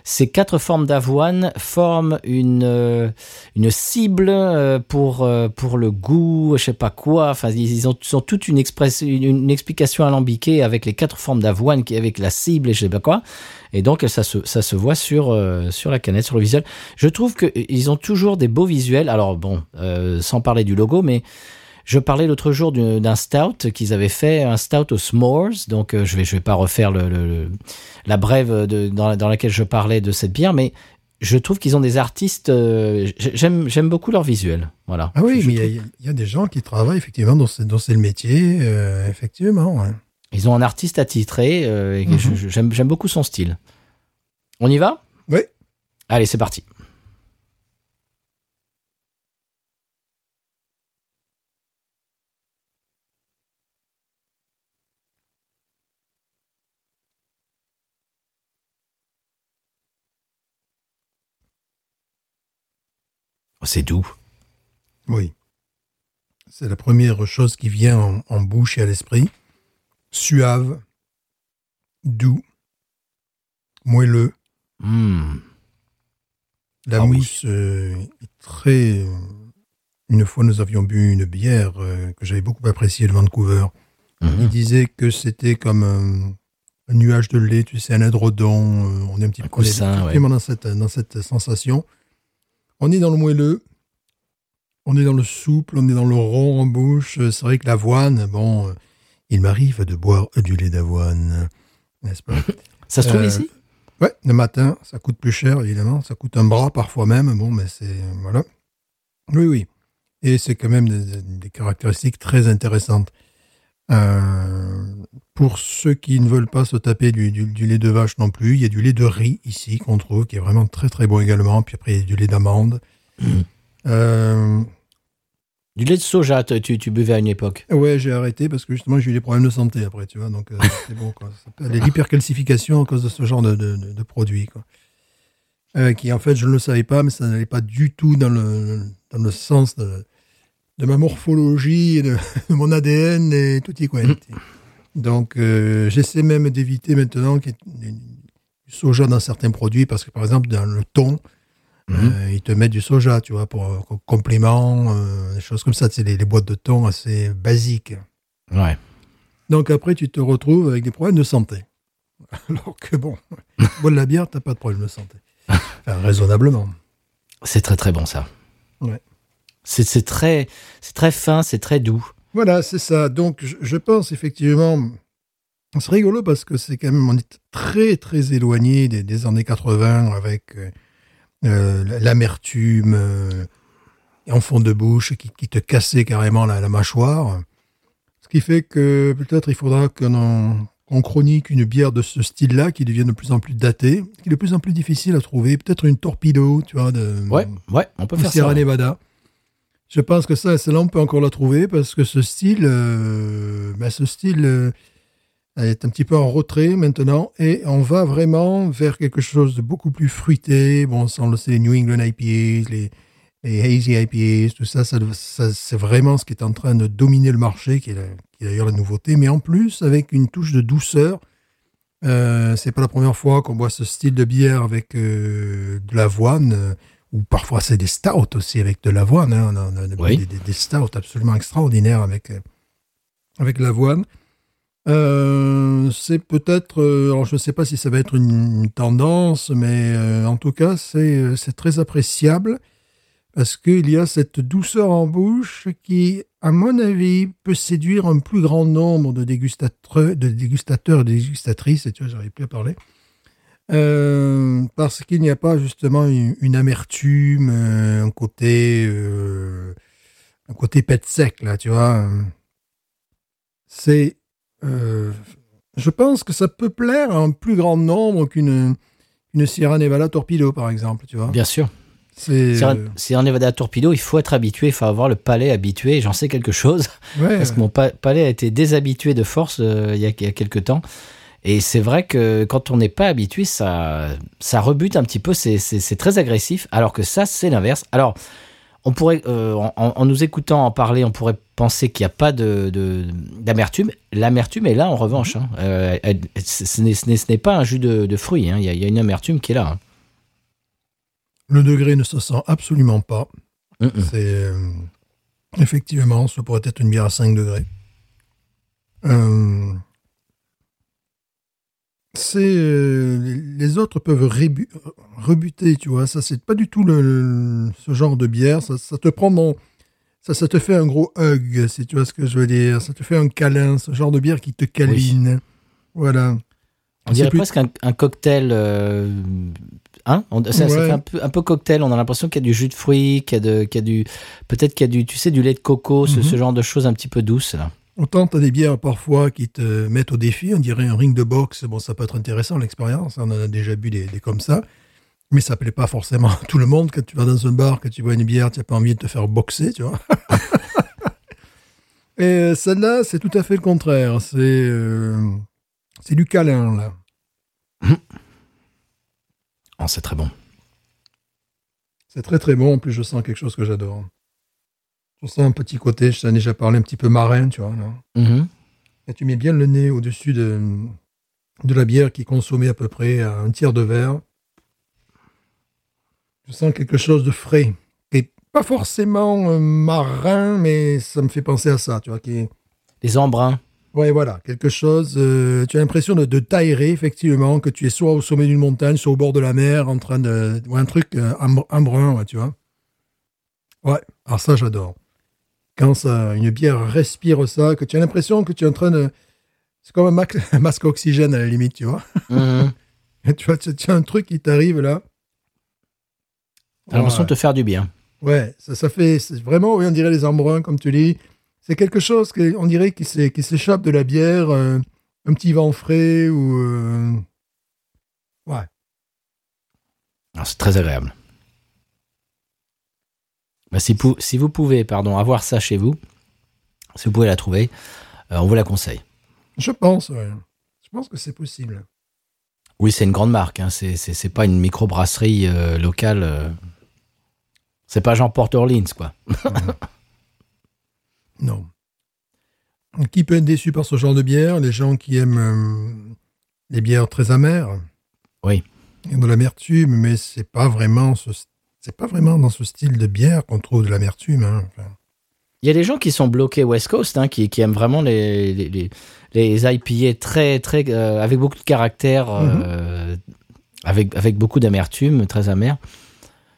Ces quatre formes d'avoine forment une euh, une cible euh, pour euh, pour le goût, je sais pas quoi. Enfin, ils, ont, ils ont toute une, express, une, explication alambiquée avec les quatre formes d'avoine, avec la cible et je sais pas quoi. Et donc ça se ça se voit sur sur la canette, sur le visuel. Je trouve que ils ont toujours des beaux visuels. Alors bon, euh, sans parler du logo, mais je parlais l'autre jour d'un stout qu'ils avaient fait, un stout aux s'mores. Donc, euh, je vais, je vais pas refaire le, le- le- la brève de, dans, la- dans laquelle je parlais de cette bière, mais je trouve qu'ils ont des artistes. euh, j'aime, j'aime beaucoup leur visuel. Voilà.
Ah oui,
Je- je
mais il y a-
trouve-
il y, a des gens qui travaillent effectivement dans ce, dans ce métier, euh, effectivement. ouais.
ils ont un artiste attitré. euh,
Mhm.
j'aime beaucoup son style. On y va?
Oui.
Allez, c'est parti. C'est doux.
Oui. C'est la première chose qui vient en, en bouche et à l'esprit. Suave, doux, moelleux.
Hmm.
La
Ah oui.
mousse euh, est très. euh, Une fois, nous avions bu une bière euh, que j'avais beaucoup appréciée de Vancouver. Il
Mhm.
disait que c'était comme un, un nuage de lait, tu sais, un édredon. euh, on est un petit
Un
peu
coussin,
effectivement dans cette, dans cette sensation. On est dans le moelleux, on est dans le souple, on est dans le rond en bouche. Euh, C'est vrai que l'avoine, bon, euh, il m'arrive de boire du lait d'avoine, n'est-ce pas?
Ça se trouve
Euh,
ici?
Ouais, le matin, ça coûte plus cher, évidemment. Ça coûte un bras parfois même. Bon, mais c'est. Voilà. Oui, oui. Et c'est quand même des, des- des caractéristiques très intéressantes. Euh, pour ceux qui ne veulent pas se taper du, du- du lait de vache non plus, il y a du lait de riz ici qu'on trouve, qui est vraiment très très bon également. Puis après, il y a du lait d'amande. Euh,
Du lait de soja, tu, buvais à une époque.
Ouais, j'ai arrêté parce que justement j'ai eu des problèmes de santé après, tu vois. Donc euh, c'est bon quoi. Ça l'hypercalcification à cause de ce genre de, de, de- de produit quoi. Euh, qui en fait je ne le savais pas, mais ça n'allait pas du tout dans le dans le sens de, ma morphologie, et de, mon ADN et tout y quanti. Donc euh, j'essaie même d'éviter maintenant qu'il y ait du soja dans certains produits parce que par exemple dans le thon euh, ils te mettent du soja, tu vois, pour euh, complément, euh, des choses comme ça. C'est les, les boîtes de thon assez basiques.
Ouais.
Donc après, tu te retrouves avec des problèmes de santé. Alors que bon, bois de la bière, t'as pas de problème de santé. Enfin, raisonnablement.
C'est très très bon ça.
Ouais.
C'est très, c'est très fin, c'est très doux.
Voilà, c'est ça. Donc, je, pense effectivement, c'est rigolo parce que c'est quand même, on est très très éloigné des, des années 80 avec euh, euh, l'amertume euh, en fond de bouche qui, qui te cassait carrément la, la mâchoire. Parce qui fait que peut-être il faudra qu'on chronique une bière de ce style-là qui devient de plus en plus datée, qui est de plus en plus difficile à trouver. Peut-être une torpedo, tu vois, de
Ouais, ouais, on peut
de
faire ça.
Sierra
ouais.
Je pense que ça, celle-là, on peut encore la trouver parce que ce style, euh, ben, ce style euh, est un petit peu en retrait maintenant et on va vraiment vers quelque chose de beaucoup plus fruité. Bon, on le les New England IPAs, les, Hazy IPAs, tout ça, c'est vraiment ce qui est en train de dominer le marché, qui est, d'ailleurs la nouveauté, mais en plus avec une touche de douceur. Euh, c'est pas la première fois qu'on boit ce style de bière avec euh, de l'avoine, ou parfois c'est des stouts aussi avec de l'avoine. hein. On a, on a
Oui.
des, des- des stouts absolument extraordinaires avec, euh, avec l'avoine. Euh, c'est peut-être, euh, alors je ne sais pas si ça va être une, tendance, mais euh, en tout cas c'est c'est très appréciable parce qu'il y a cette douceur en bouche qui, à mon avis, peut séduire un plus grand nombre de dégustateurs, de dégustateurs et de dégustatrices, et tu vois, j'arrive plus à parler, Euh, parce qu'il n'y a pas justement une, une amertume, euh, un côté, euh, un côté pet sec, là, tu vois. C'est, je pense que ça peut plaire à un plus grand nombre qu'une une Sierra Nevada Torpedo, par exemple, tu vois.
Bien sûr.
C'est,
Si un,
euh,
si un Nevada Torpedo, il faut être habitué, il faut avoir le palais habitué. J'en sais quelque chose
ouais,
parce que mon pa- palais a été déshabitué de force il, y a, il y a quelques temps. Et c'est vrai que quand on n'est pas habitué, ça, ça rebute un petit peu. C'est- très agressif. Alors que ça, c'est l'inverse. Alors, on pourrait, euh, en, en nous écoutant en parler, on pourrait penser qu'il n'y a pas de de- d'amertume. L'amertume est là en revanche. hein. Euh, elle- ce ce n'est pas un jus de, de fruits. hein. Il y, a, il y a une amertume qui est là. hein.
le degré ne se sent absolument pas. C'est euh, effectivement, ça pourrait être une bière à 5 degrés. Euh, c'est euh, les- autres peuvent rebuter, tu vois. Ça, c'est pas du tout le, le- ce genre de bière. Ça, ça te prend dans, ça, ça te fait un gros hug, si tu vois ce que je veux dire. Ça te fait un câlin, ce genre de bière qui te câline. Voilà.
On dirait
plus-
presque un, un cocktail. euh, hein? On- ça, ça
Ouais.
fait un peu, un peu cocktail. On a l'impression qu'il y a du jus de fruits, qu'il y a, de, qu'il y a du. Peut-être qu'il y a du, tu sais, du lait de coco, ce,
Mhm.
ce genre de choses un petit peu douces. Là.
Autant tu as des bières parfois qui te mettent au défi, on dirait un ring de boxe, bon ça peut être intéressant l'expérience, on en a déjà bu des, des comme ça, mais ça plaît pas forcément à tout le monde quand tu vas dans un bar, que tu bois une bière, tu n'as pas envie de te faire boxer, tu vois. Et celle-là, c'est tout à fait le contraire, c'est euh, c'est du câlin là.
Oh, c'est très bon.
C'est très très bon, en plus je sens quelque chose que j'adore. Sens un petit côté, je t'en ai déjà parlé, un petit peu marin, tu vois. là.
Mhm.
Et tu mets bien le nez au-dessus de, de la bière qui est consommée à peu près à un tiers de verre. Je sens quelque chose de frais. Et pas forcément euh, marin, mais ça me fait penser à ça, tu vois. Qui est...
Les embruns.
Ouais, voilà, quelque chose. euh, tu as l'impression de, de t'aérer, effectivement, que tu es soit au sommet d'une montagne, soit au bord de la mer, en train de. Ouais, un truc euh, ouais, tu vois. Ouais, alors ça, j'adore. Quand ça, une bière respire ça, que tu as l'impression que tu es en train de. C'est comme un, masque oxygène à la limite, tu vois.
Mhm.
Tu vois, tu, tu as un truc qui t'arrive là.
T'as l'impression
Ouais.
de te faire du bien.
Ouais, ça, ça fait vraiment, oui, on dirait les embruns, comme tu dis. C'est quelque chose que, on dirait qui s'échappe de la bière, euh, un petit vent frais ou. euh, Ouais.
Ah, c'est très agréable. Bah, si, pou- si vous pouvez pardon, avoir ça chez vous, si vous pouvez la trouver, euh, on vous la conseille.
Je pense, ouais. Je pense que c'est possible.
Oui, c'est une grande marque. Hein. C'est, pas une microbrasserie euh, locale. euh. C'est pas Jean Port Orleans, quoi.
Non. Qui peut être déçu par ce genre de bière? Les gens qui aiment euh, les bières très amères?
Oui.
Il y a de l'amertume, mais c'est pas vraiment ce, c'est pas vraiment dans ce style de bière qu'on trouve de l'amertume. hein. Enfin,
Il y a des gens qui sont bloqués West Coast, hein, qui, qui aiment vraiment les, les, les, les IPA très, très, euh, avec beaucoup de caractère, euh, avec, avec beaucoup d'amertume, très amer.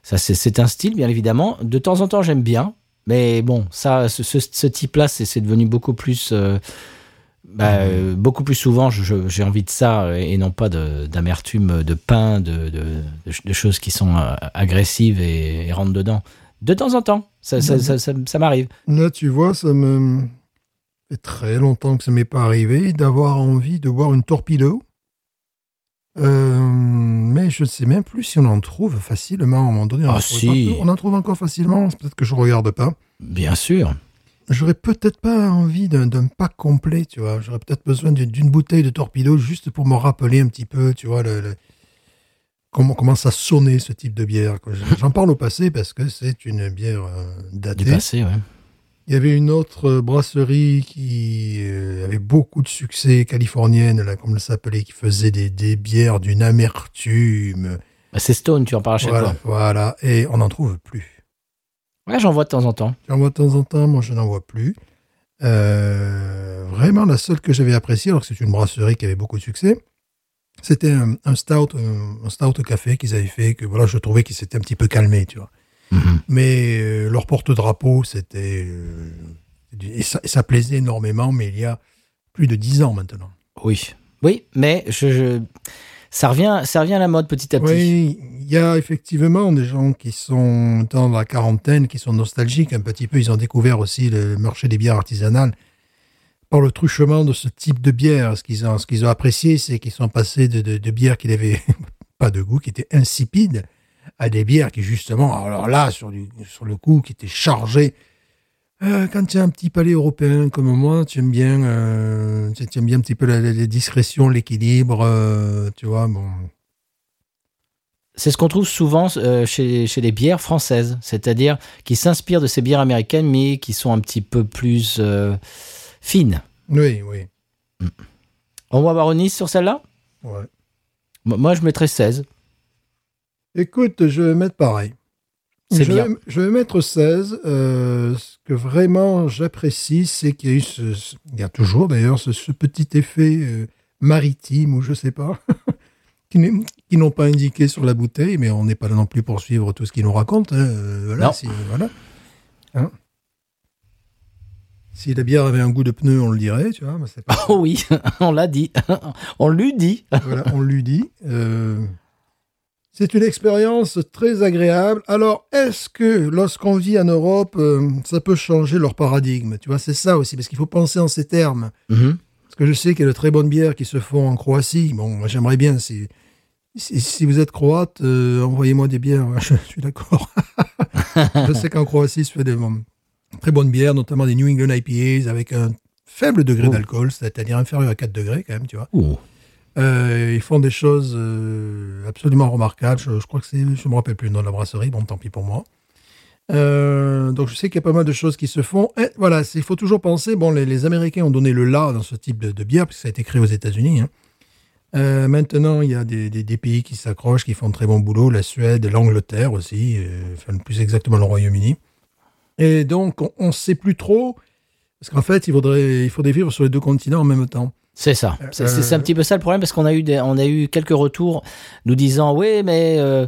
Ça, c'est, un style, bien évidemment. De temps en temps, j'aime bien. Mais bon, ça, ce, ce, ce type-là, c'est, c'est devenu beaucoup plus, euh, bah, euh, beaucoup plus souvent. j'ai envie de ça euh, et non pas d'amertume, de pain, de, de, de, ch- de choses qui sont euh, agressives et, et rentrent dedans. De temps en temps, ça, ça, ça, ça, ça m'arrive.
Là, tu vois, ça me fait très longtemps que ça m'est pas arrivé, d'avoir envie de boire une torpedo. Euh, mais je ne sais même plus si on en trouve facilement à un moment donné. On,
Ah,
en trouve
si.
on en trouve encore facilement, peut-être que je regarde pas.
Bien sûr.
J'aurais peut-être pas envie d'un pack complet, tu vois. J'aurais peut-être besoin d'une bouteille de torpedo juste pour me rappeler un petit peu, tu vois, le, le- comment, comment ça sonnait ce type de bière. J'en parle au passé parce que c'est une bière euh, datée.
Du passé, ouais.
Il y avait une autre euh, brasserie qui euh, avait beaucoup de succès californienne, là, comme elle s'appelait, qui faisait des, des bières d'une amertume.
Bah, c'est Stone, tu en parles à chaque
Voilà,
fois.
voilà, et on n'en trouve plus.
Ouais, j'en vois de temps en temps.
J'en vois de temps en temps, moi je n'en vois plus. Euh, vraiment, la seule que j'avais appréciée, alors que c'est une brasserie qui avait beaucoup de succès, c'était un, un stout, un, un stout café qu'ils avaient fait, que voilà, je trouvais qu'il s'était un petit peu calmé, tu vois.
Mhm.
Mais euh, leur porte-drapeau, c'était. euh, et ça, et ça plaisait énormément, mais il y a plus de dix ans maintenant.
Oui. Oui, mais je, je- ça, revient, ça revient à la mode petit à petit.
Oui, il y a effectivement des gens qui sont dans la quarantaine, qui sont nostalgiques un petit peu. Ils ont découvert aussi le marché des bières artisanales par le truchement de ce type de bière. Ce qu'ils ont, ont apprécié, c'est qu'ils sont passés de, bières qui n'avaient pas de goût, qui étaient insipides, à des bières qui justement, alors là, sur, du, sur le coup, qui étaient chargées. Euh, quand tu as un petit palais européen comme moi, tu aimes bien, euh, tu aimes bien un petit peu la discrétion, l'équilibre, euh, tu vois, bon.
C'est ce qu'on trouve souvent euh, chez, chez les bières françaises, c'est-à-dire qui s'inspirent de ces bières américaines, mais qui sont un petit peu plus euh, fines.
Oui, oui.
On va avoir une sur celle-là?
Ouais.
Mo- Moi, je mettrais 16.
Écoute, je vais mettre pareil.
C'est
je
bien.
Vais, je vais mettre 16. euh, ce que vraiment j'apprécie, c'est qu'il y a eu ce, ce- il y a toujours d'ailleurs ce, ce petit effet maritime ou je sais pas, qui n'ont pas indiqué sur la bouteille, mais on n'est pas là non plus pour suivre tout ce qu'ils nous racontent. hein, euh, voilà,
Non.
si, voilà. Hein. Si la bière avait un goût de pneu, on le dirait, tu vois. mais c'est pas-
Oh oui, on l'a dit. on lui dit.
voilà, on lui dit. Euh, c'est une expérience très agréable. Alors, est-ce que lorsqu'on vit en Europe, euh, ça peut changer leur paradigme? Tu vois, c'est ça aussi, parce qu'il faut penser en ces termes.
Mhm.
Parce que je sais qu'il y a de très bonnes bières qui se font en Croatie. Bon, j'aimerais bien, si, si, si vous êtes croate, euh, envoyez-moi des bières. Je, suis d'accord. je sais qu'en Croatie, se fait des bon, très bonnes bières, notamment des New England IPAs avec un faible degré
Oh.
d'alcool, c'est-à-dire inférieur à 4 degrés quand même, tu vois.
Ouh.
Euh, ils font des choses euh, absolument remarquables. Je, je crois que c'est, je me rappelle plus le nom de la brasserie. Bon, tant pis pour moi. Euh, donc je sais qu'il y a pas mal de choses qui se font. Et voilà, il faut toujours penser. Bon, les, les Américains ont donné le là dans ce type de, de bière puisque ça a été créé aux États-Unis. hein. Euh, maintenant, il y a des, des- des pays qui s'accrochent, qui font un très bon boulot. La Suède, l'Angleterre aussi, euh, enfin plus exactement le Royaume-Uni. Et donc, on ne sait plus trop parce qu'en fait, il faudrait, il faudrait vivre sur les deux continents en même temps.
C'est ça. C'est c'est- un
Euh,
petit peu ça le problème parce qu'on a eu des- on a eu quelques retours nous disant oui mais euh,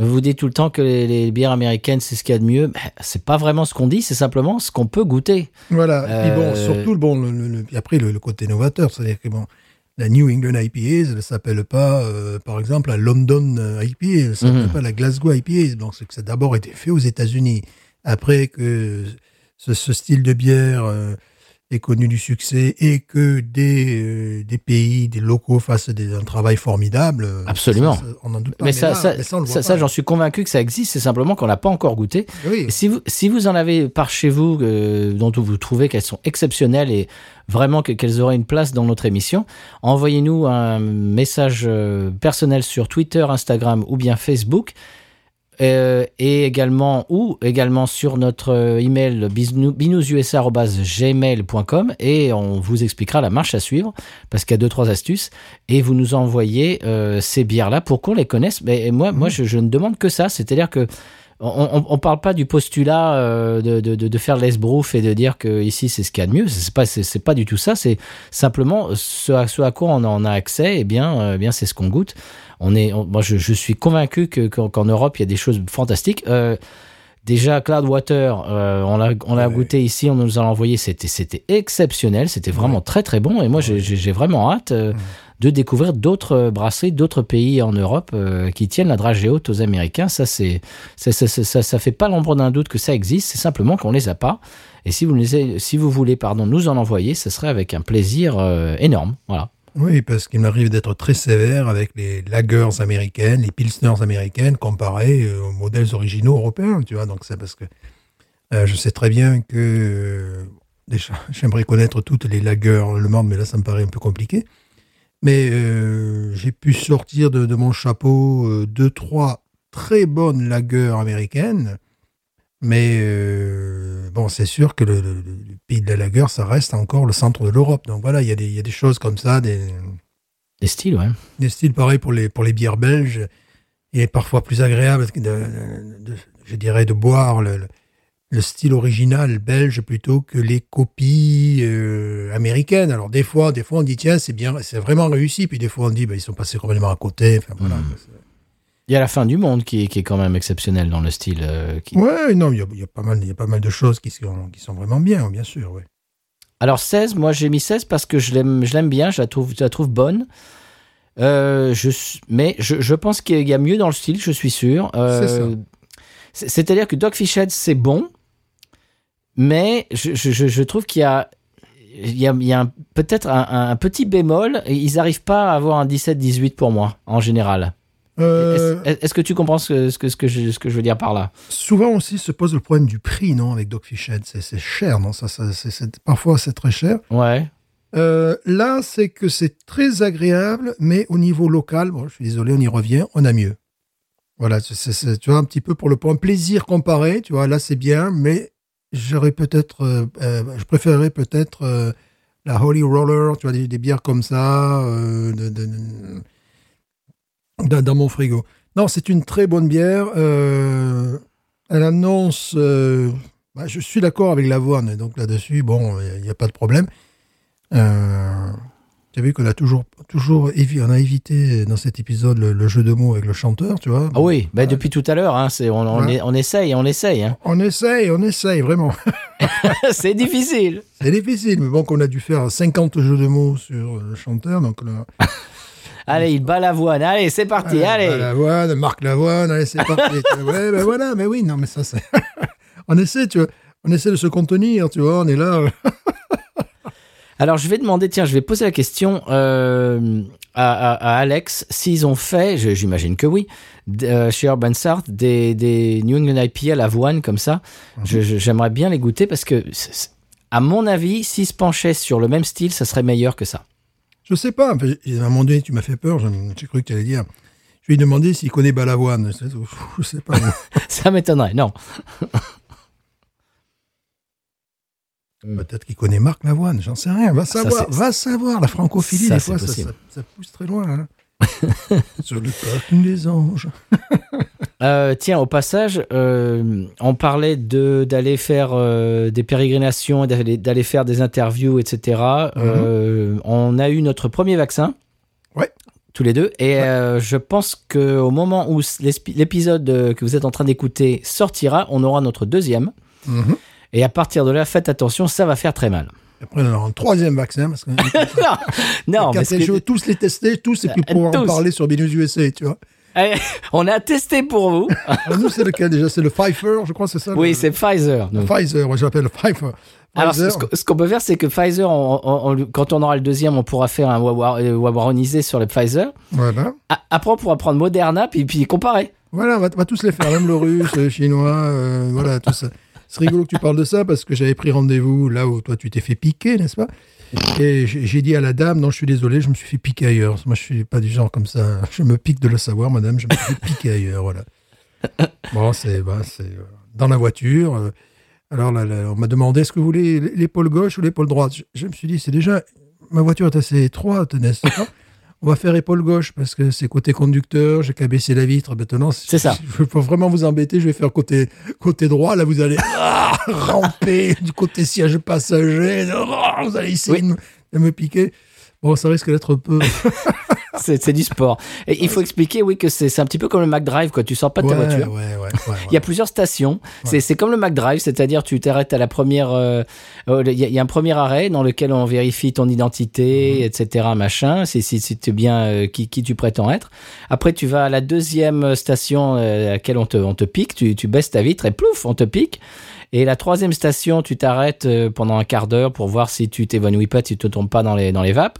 vous dites tout le temps que les, les bières américaines c'est ce qu'il y a de mieux. Ben, c'est pas vraiment ce qu'on dit, c'est simplement ce qu'on peut goûter.
Voilà. Et puis bon,
Euh,
surtout le bon, le, le- après le, le côté novateur, c'est-à-dire que bon, la New England IPA, elle ne s'appelle pas, euh, par exemple, la London euh, IPA, elle ne s'appelle
Mhm.
pas la Glasgow IPA. Donc c'est que ça a d'abord été fait aux États-Unis. Après que ce, ce style de bière euh, ait connu du succès et que des, euh, des pays, des locaux fassent des- un travail formidable. euh,
Absolument.
ça, ça, on n'en doute pas.
mais ça,
là,
ça,
mais
j'en suis convaincu que ça existe. C'est simplement qu'on l'a pas encore goûté.
Oui.
Si vous, si vous en avez par chez vous, euh, dont vous trouvez qu'elles sont exceptionnelles et vraiment que- qu'elles auraient une place dans notre émission, envoyez-nous un message personnel sur Twitter, Instagram ou bien Facebook. Euh, et également ou également sur notre euh, email binoususa@gmail.com et on vous expliquera la marche à suivre parce qu'il y a deux trois astuces et vous nous envoyez euh, ces bières là pour qu'on les connaisse mais moi moi je, je ne demande que ça c'est-à-dire que on, on parle pas du postulat euh, de, de, faire l'esbrouf et de dire que ici c'est ce qu'il y a de mieux. C'est pas c'est, pas du tout ça. C'est simplement ce à, ce à quoi on en a accès. Et bien, euh, bien c'est ce qu'on goûte. On est, on- moi je, je suis convaincu que qu'en, Europe il y a des choses fantastiques. Euh, Déjà, Cloudwater, euh, on l'a on l'a
Ouais.
goûté ici, on nous a envoyé, c'était c'était exceptionnel, c'était vraiment très très bon. Et moi, j'ai- vraiment hâte euh, de découvrir d'autres euh, brasseries, d'autres pays en Europe euh, qui tiennent la dragée haute aux Américains. Ça, c'est ça, ça, ça, ça, ça fait pas l'ombre d'un doute que ça existe. C'est simplement qu'on les a pas. Et si vous les, si vous voulez, pardon, nous en envoyer, ce serait avec un plaisir énorme. Voilà.
Oui, parce qu'il m'arrive d'être très sévère avec les lagers américaines, les pilsners américaines comparées euh, aux modèles originaux européens, tu vois. Donc c'est parce que euh, je sais très bien que euh, déjà j'aimerais connaître toutes les lagers le monde, mais là ça me paraît un peu compliqué. Mais euh, j'ai pu sortir de, mon chapeau deux, trois très bonnes lagers américaines. Mais euh, bon, c'est sûr que le, le- le pays de la lager, ça reste encore le centre de l'Europe. Donc voilà, il y, a des- il y a des choses comme ça, des,
Des styles, ouais.
des styles pareils pour les, pour les bières belges. Il est parfois plus agréable, de, de- de- je dirais, de boire le, le- le style original belge plutôt que les copies euh, américaines. Alors des fois, des fois on dit tiens c'est bien, c'est vraiment réussi, puis des fois on dit bah, ils sont passés complètement à côté. Enfin voilà.
Mhm. Il y a la fin du monde qui, est- qui est quand même exceptionnelle dans le style. euh, qui-
Ouais, non, il y a, il y a pas mal, il y a pas mal de choses qui sont, qui sont vraiment bien, bien sûr. Ouais.
Alors 16, moi j'ai mis 16 parce que je l'aime, je l'aime bien, je la trouve, je la trouve bonne. Euh, je, mais je, je pense qu'il y a mieux dans le style, je suis sûr. Euh, C'est-à-dire que Dogfish Head c'est bon, mais je, trouve qu'il y a, il y a, il y a un- peut-être un, un petit bémol. Ils n'arrivent pas à avoir un 17-18 pour moi en général.
Euh,
Est-ce que tu comprends ce que, ce, que, ce, que je, ce que je veux dire par là?
Souvent aussi se pose le problème du prix, non, avec Dogfish Head. C'est cher, non ça, ça, Parfois c'est très cher.
Ouais.
Euh, là, c'est que c'est très agréable, mais au niveau local, bon, je suis désolé, on y revient, on a mieux. Voilà, tu vois, un petit peu pour le point plaisir comparé, tu vois, là c'est bien, mais j'aurais peut-être, euh, je préférerais peut-être la Holy Roller, tu vois, des, des bières comme ça, de- de- de- dans, dans mon frigo. Non, c'est une très bonne bière. euh, elle annonce, euh, bah, je suis d'accord avec l'avoine, donc là-dessus, bon, il n'y a pas de problème. Euh, tu as vu qu'on a toujours, toujours on a évité dans cet épisode le, le jeu de mots avec le chanteur, tu vois.
Ah oui, bah depuis tout à l'heure, hein, c'est, on, on,
Ouais.
est- on essaye, on essaye. hein.
On essaye, on essaye, vraiment.
c'est difficile.
C'est difficile, mais bon, qu'on a dû faire 50 jeux de mots sur le chanteur, donc là.
Allez, il bat l'avoine. Allez, c'est parti. allez.
bah, Lavoine, Marc Lavoine, allez, c'est parti. ouais, ben voilà, mais oui, non, mais ça, c'est. on essaie, tu vois. On essaie de se contenir, tu vois, on est là.
Alors, je vais demander, tiens, je vais poser la question euh, à, à- à Alex s'ils ont fait, j'imagine que oui, euh, chez Urban South, des, des New England IPA à l'avoine comme ça. Je- J'aimerais bien les goûter parce que, à mon avis, s'ils se penchaient sur le même style, ça serait meilleur que ça.
Je sais pas, enfin, à un moment donné, tu m'as fait peur, j'ai cru que tu allais dire. Je lui ai demandé s'il connaît Balavoine. Je sais- pas.
Ça m'étonnerait, non.
Peut-être qu'il connaît Marc Lavoine, j'en sais rien. Va savoir, va savoir. La francophilie,
Ça,
des fois, ça pousse très loin. hein. Sur le parking des anges.
Euh, tiens, au passage, euh, on parlait de d'aller faire euh, des pérégrinations, d'aller faire des interviews, etc. Euh, on a eu notre premier vaccin.
Ouais.
Tous les deux. Et je pense qu'au moment où l'épisode que vous êtes en train d'écouter sortira, on aura notre deuxième.
Mhm.
Et à partir de là, faites attention, ça va faire très mal.
Après, on aura un troisième vaccin. Parce que
Non,
Quand
parce que,
tous les tester, tous, et puis
Euh,
pouvoir en parler sur Binous USA, tu vois.
Allez, on a testé pour vous.
Alors, nous, c'est lequel déjà? C'est le Pfizer, je crois, c'est ça
oui,
le-
c'est Pfizer.
Pfizer, moi j'appelle le Pfizer.
Alors,
Pfizer.
ce, qu'on peut faire, c'est que Pfizer, on- on- on- quand on aura le deuxième, on pourra faire un wawa- euh, wawaronisé sur le Pfizer.
Voilà.
Après, on pourra prendre Moderna, puis, puis comparer.
Voilà, on va, on va tous les faire, même le russe, le chinois, euh, voilà, tout ça. C'est rigolo que tu parles de ça parce que j'avais pris rendez-vous là où toi tu t'es fait piquer, n'est-ce pas? Et j'ai dit à la dame, non, je suis désolé, je me suis fait piquer ailleurs. Moi, je suis pas du genre comme ça. Je me pique de le savoir, madame, je me suis fait piquer ailleurs, voilà. Bon, c'est bah, euh, dans la voiture. euh, alors là, là, on m'a demandé, est-ce que vous voulez l'épaule gauche ou l'épaule droite? Je, je me suis dit, c'est déjà, ma voiture est assez étroite, n'est-ce pas? On va faire épaule gauche parce que c'est côté conducteur, j'ai qu'à baisser la vitre. Maintenant, si-
C'est ça.
Je peux vraiment vous embêter, je vais faire côté, côté droit. Là, vous allez ah, ramper du côté siège passager. Ah, vous allez essayer
Oui.
de me piquer. Bon, ça risque d'être un peu.
c'est du sport. Et il faut expliquer, oui, que c'est un petit peu comme le McDrive, quoi. Tu sors pas de ta
ouais,
voiture.
ouais, ouais, ouais,
Il y a plusieurs stations. C'est C'est comme le McDrive, c'est-à-dire tu t'arrêtes à la première. euh, euh, Il y, a- il y a un premier arrêt dans lequel on vérifie ton identité, etc. Machin. Si si si tu es bien euh, qui qui tu prétends être. Après tu vas à la deuxième station euh, à laquelle on te on te pique. Tu tu baisses ta vitre et plouf on te pique. Et la troisième station, tu t'arrêtes euh, pendant un quart d'heure pour voir si tu t'évanouis pas, si tu te tombes pas dans les dans les vapes.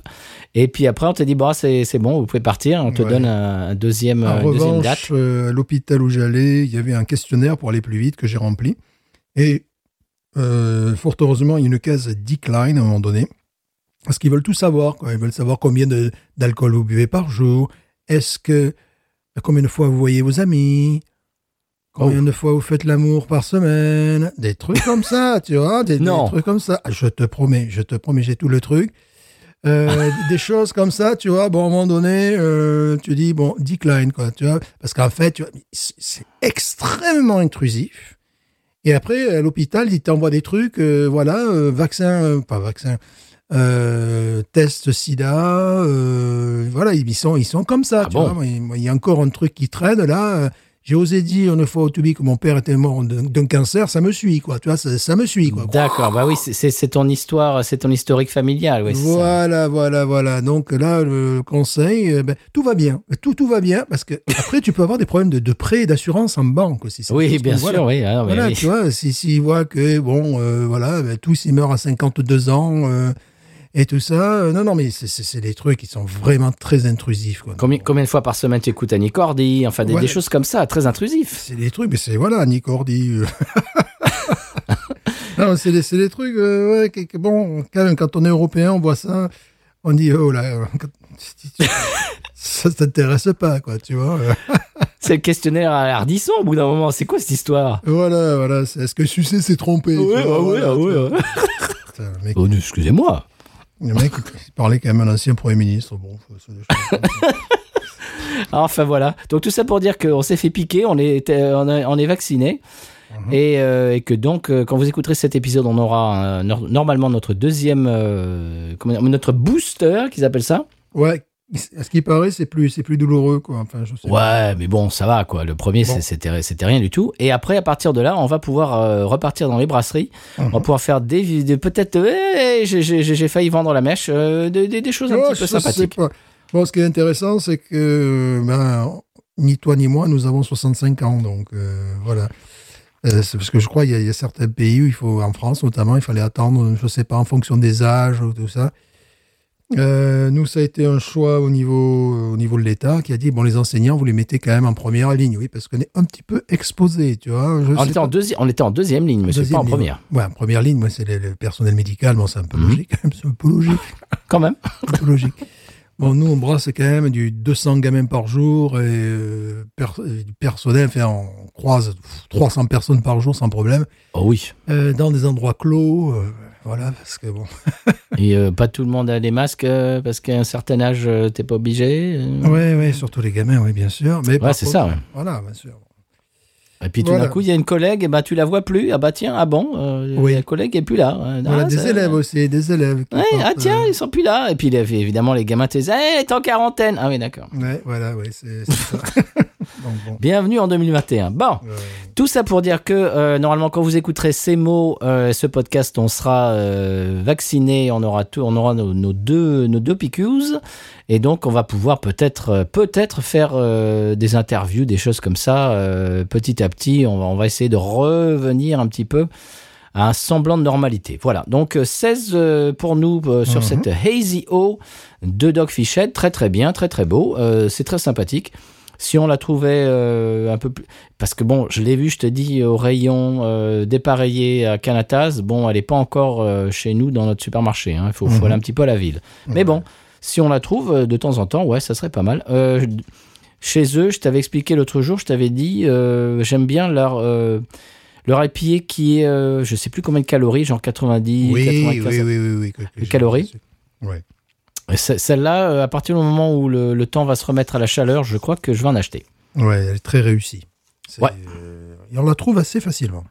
Et puis après, on te dit bon, c'est c'est bon, vous pouvez partir. On te
Ouais.
donne un, un deuxième,
En
une deuxième date.
revanche, euh, à l'hôpital où j'allais, il y avait un questionnaire pour aller plus vite que j'ai rempli. Et euh, fort heureusement, il y a une case decline à un moment donné. Parce qu'ils veulent tout savoir. Quoi. Ils veulent savoir combien d'alcool vous buvez par jour. Est-ce que. Combien de fois vous voyez vos amis? Combien de fois vous faites l'amour par semaine? Des trucs comme ça, tu vois des, trucs comme ça. Je te promets, je te promets, j'ai tout le truc. Euh, des choses comme ça, tu vois. Bon, à un moment donné, euh, tu dis, bon, decline, quoi, tu vois. Parce qu'en fait, tu vois, c'est extrêmement intrusif. Et après, à l'hôpital, ils t'envoient des trucs, euh, voilà, vaccin, pas vaccin, test sida, voilà, ils sont, ils sont comme ça,
Ah
tu
bon?
Vois. Il y a encore un truc qui traîne, là. J'ai osé dire une fois au Tubi que mon père était mort d'un cancer, ça me suit, quoi, tu vois, ça, ça me suit, quoi.
D'accord, bah oui, c'est- ton histoire, c'est ton historique familial, ouais, c'est ça.
Voilà, voilà, voilà. Donc là, le conseil, euh, ben, tout va bien. Tout, tout va bien parce que après, tu peux avoir des problèmes de, de prêt et d'assurance en banque aussi.
Oui, bien sûr,
voilà.
oui. ah, mais
Voilà,
oui.
tu vois, si s'ils voient que bon, euh, voilà, ben, tous ils meurent à 52 ans euh, et tout ça, euh, non, non, mais c'est- des trucs qui sont vraiment très intrusifs. Quoi.
Combien, combien de fois par semaine tu écoutes Annie Cordy Enfin, des,
Ouais.
des choses comme ça, très intrusifs.
C'est des trucs, mais c'est voilà, Nick Ordi. euh. non, c'est des, c'est des trucs, euh, ouais, que- bon, quand même, quand on est européen, on voit ça, on dit, oh là, ça t'intéresse pas, quoi, tu vois.
C'est le questionnaire à Ardisson au bout d'un moment. C'est quoi cette histoire?
Voilà, voilà, est-ce que Sucé s'est trompé?
Ouais, ouais, ouais, ouais.
Le mec,
Oh, excusez-moi.
Le mec, il parlait quand même à l'ancien Premier ministre. Bon,
Enfin voilà. Donc tout ça pour dire qu'on s'est fait piquer, on est, euh, on est, on est vacciné.
Mhm.
Et, euh, et que donc, euh, quand vous écouterez cet épisode, on aura nor- normalement notre deuxième, euh, comment dire, notre booster, qu'ils appellent ça.
ouais, à ce qui paraît, c'est plus, c'est plus douloureux, quoi. Enfin, je sais pas.
Ouais, mais bon, ça va quoi. Le premier,
Bon.
c'était c'était rien du tout. Et après, à partir de là, on va pouvoir euh, repartir dans les brasseries. On
Mhm.
va pouvoir faire des, des peut-être. eh, j'ai- failli vendre la mèche, euh, des, des- des choses un
Ouais,
petit peu sympathiques.
pas- Bon, ce qui est intéressant, c'est que ben, ni toi ni moi, nous avons 65 ans. Donc, euh, voilà. Euh, c'est parce que je crois qu'il y, y a certains pays où il faut, en France notamment, il fallait attendre, je sais pas, en fonction des âges ou tout ça. Euh, nous, ça a été un choix au niveau, au niveau de l'État qui a dit bon, les enseignants, vous les mettez quand même en première ligne, oui, parce qu'on est un petit peu exposé, tu vois. Je
On était, en on était en deuxième ligne, monsieur,
Deuxième
pas en
ligne.
première.
Ouais, en première ligne, moi, c'est le, le personnel médical. Bon, c'est un peu
Mhm.
logique, quand même, c'est un peu logique.
Quand même.
un peu logique. Bon, nous, on brasse quand même du 200 gamins par jour et euh, per- euh, du personnel, enfin, on croise 300 personnes par jour sans problème,
Oh oui.
euh, dans des endroits clos, euh, voilà, parce que bon.
Et euh, pas tout le monde a des masques euh, parce qu'à un certain âge, euh, t'es pas obligé.
Ouais, ouais, surtout les gamins, oui, bien sûr. Mais par
c'est ça, ouais.
Voilà, bien sûr.
Et puis tout
Voilà.
d'un coup, il y a une collègue, et bah tu la vois plus. Ah bah tiens, ah bon,
Oui.
la collègue est plus là. Ah,
Voilà, des
ça-
élèves aussi, des élèves.
Ouais, ah tiens, ils sont plus là. Et puis évidemment, les gamins te disent, hey, t'es en quarantaine. Ah oui, d'accord.
Ouais, voilà, ouais, c'est c'est ça. Donc, bon.
Bienvenue en 2021. Bon,
euh,
tout ça pour dire que euh, normalement, quand vous écouterez ces mots, euh, ce podcast, on sera euh, vacciné, on aura tout, on aura nos, nos deux, nos deux PQs, et donc on va pouvoir peut-être, peut-être faire des interviews, des choses comme ça, petit à petit. On va, on va essayer de revenir un petit peu à un semblant de normalité. Voilà. Donc euh, 16 euh, pour nous sur
Mhm.
cette Hazy O de Doc Fichette, très très bien, très très beau. C'est très sympathique. Si on la trouvait euh, un peu plus... Parce que bon, je l'ai vu, je te dis, au rayon euh, dépareillé à Canatas, bon, elle n'est pas encore euh, chez nous dans notre supermarché. Il faut, faut
Mhm.
aller un petit peu à la ville. Mais bon, si on la trouve de temps en temps, ouais, ça serait pas mal. Chez eux, je t'avais expliqué l'autre jour, je t'avais dit, j'aime bien leur... leur IPA qui est, euh, je sais plus combien de calories, genre 90,
oui,
95
oui, oui,
calories.
Ouais.
Celle-là, euh, à partir du moment où le, le temps va se remettre à la chaleur, je crois que je vais en acheter.
Ouais, elle est très réussie.
Ouais.
euh, et on la trouve assez facilement.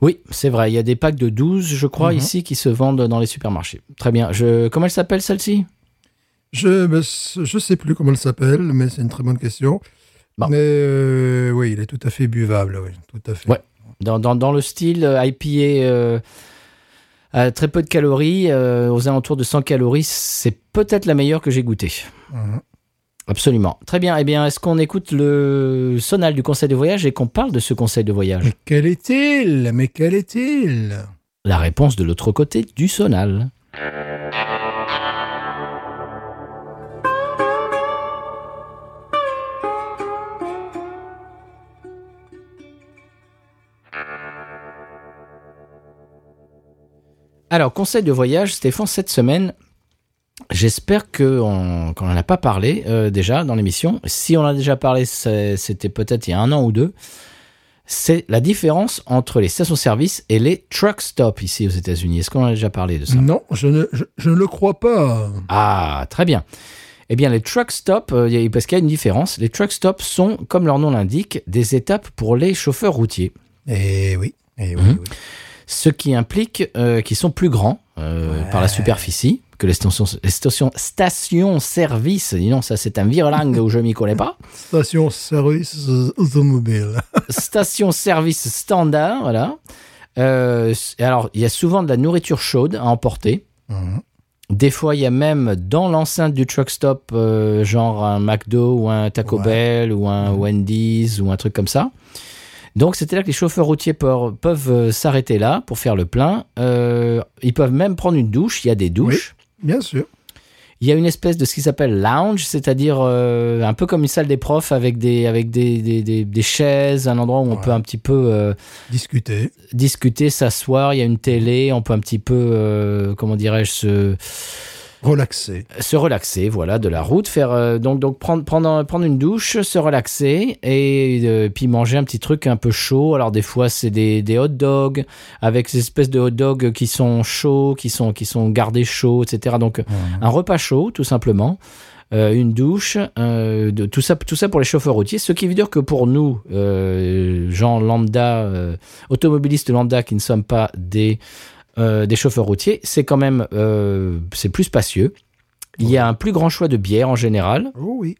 Oui, c'est vrai. Il y a des packs de 12, je crois,
Mhm.
ici, qui se vendent dans les supermarchés. Très bien. Je... Comment elle s'appelle, celle-ci?
Je ben, je sais plus comment elle s'appelle, mais c'est une très bonne question.
Bon.
Mais euh, oui, il est tout à fait buvable, oui, tout à fait.
Ouais. Dans, dans, dans le style IPA euh, à très peu de calories, euh, aux alentours de 100 calories, c'est peut-être la meilleure que j'ai goûtée.
Mhm.
Absolument. Très bien. Eh bien, est-ce qu'on écoute le sonal du conseil de voyage et qu'on parle de ce conseil de voyage?
Mais quel est-il? Mais quel est-il?
La réponse de l'autre côté du sonal. Alors, conseil de voyage, Stéphane, cette semaine, j'espère qu'on n'en a pas parlé euh, déjà dans l'émission. Si on en a déjà parlé, c'était peut-être il y a un an ou deux. C'est la différence entre les stations-service et les truck stops ici aux États-Unis. Est-ce qu'on en a déjà parlé de ça?
Non, je ne, je, je ne le crois pas.
Ah, très bien. Eh bien, les truck stops, euh, parce qu'il y a une différence, les truck stops sont, comme leur nom l'indique, des étapes pour les chauffeurs routiers.
Eh oui, eh oui,
Mhm.
oui.
Ce qui implique euh, qu'ils sont plus grands euh, par la superficie que les stations, les stations, stations-service. Dis non, ça c'est un virelangue où je m'y connais pas.
Station service automobile.
Station-service standard, voilà. Euh, alors, il y a souvent de la nourriture chaude à emporter.
Mhm.
Des fois, il y a même dans l'enceinte du truck stop, euh, genre un McDo ou un Taco
Ouais.
Bell ou un Wendy's ou un truc comme ça. Donc, c'était là que les chauffeurs routiers peuvent, peuvent, euh, s'arrêter là pour faire le plein. Euh, ils peuvent même prendre une douche. Il y a des douches.
Bien sûr.
Il y a une espèce de ce qui s'appelle lounge, c'est-à-dire euh, un peu comme une salle des profs avec des, avec des, des, des- des chaises, un endroit où on peut un petit peu euh,
Discuter.
discuter, s'asseoir. Il y a une télé, on peut un petit peu, comment dirais-je, se,
Relaxer.
se relaxer, voilà, de la route, faire euh, donc donc prendre prendre prendre une douche, se relaxer et euh, puis manger un petit truc un peu chaud. Alors des fois c'est des, des hot dogs avec ces espèces de hot dogs qui sont chauds, qui sont qui sont gardés chauds, etc. Donc
Mhm.
un repas chaud tout simplement. Euh, une douche, euh, de, tout ça, tout ça pour les chauffeurs routiers. Ce qui veut dire que pour nous, euh, gens lambda, euh, automobilistes lambda qui ne sommes pas des euh, des chauffeurs routiers, c'est quand même euh, c'est plus spacieux. Il y a un plus grand choix de bières en général,
Oh oui.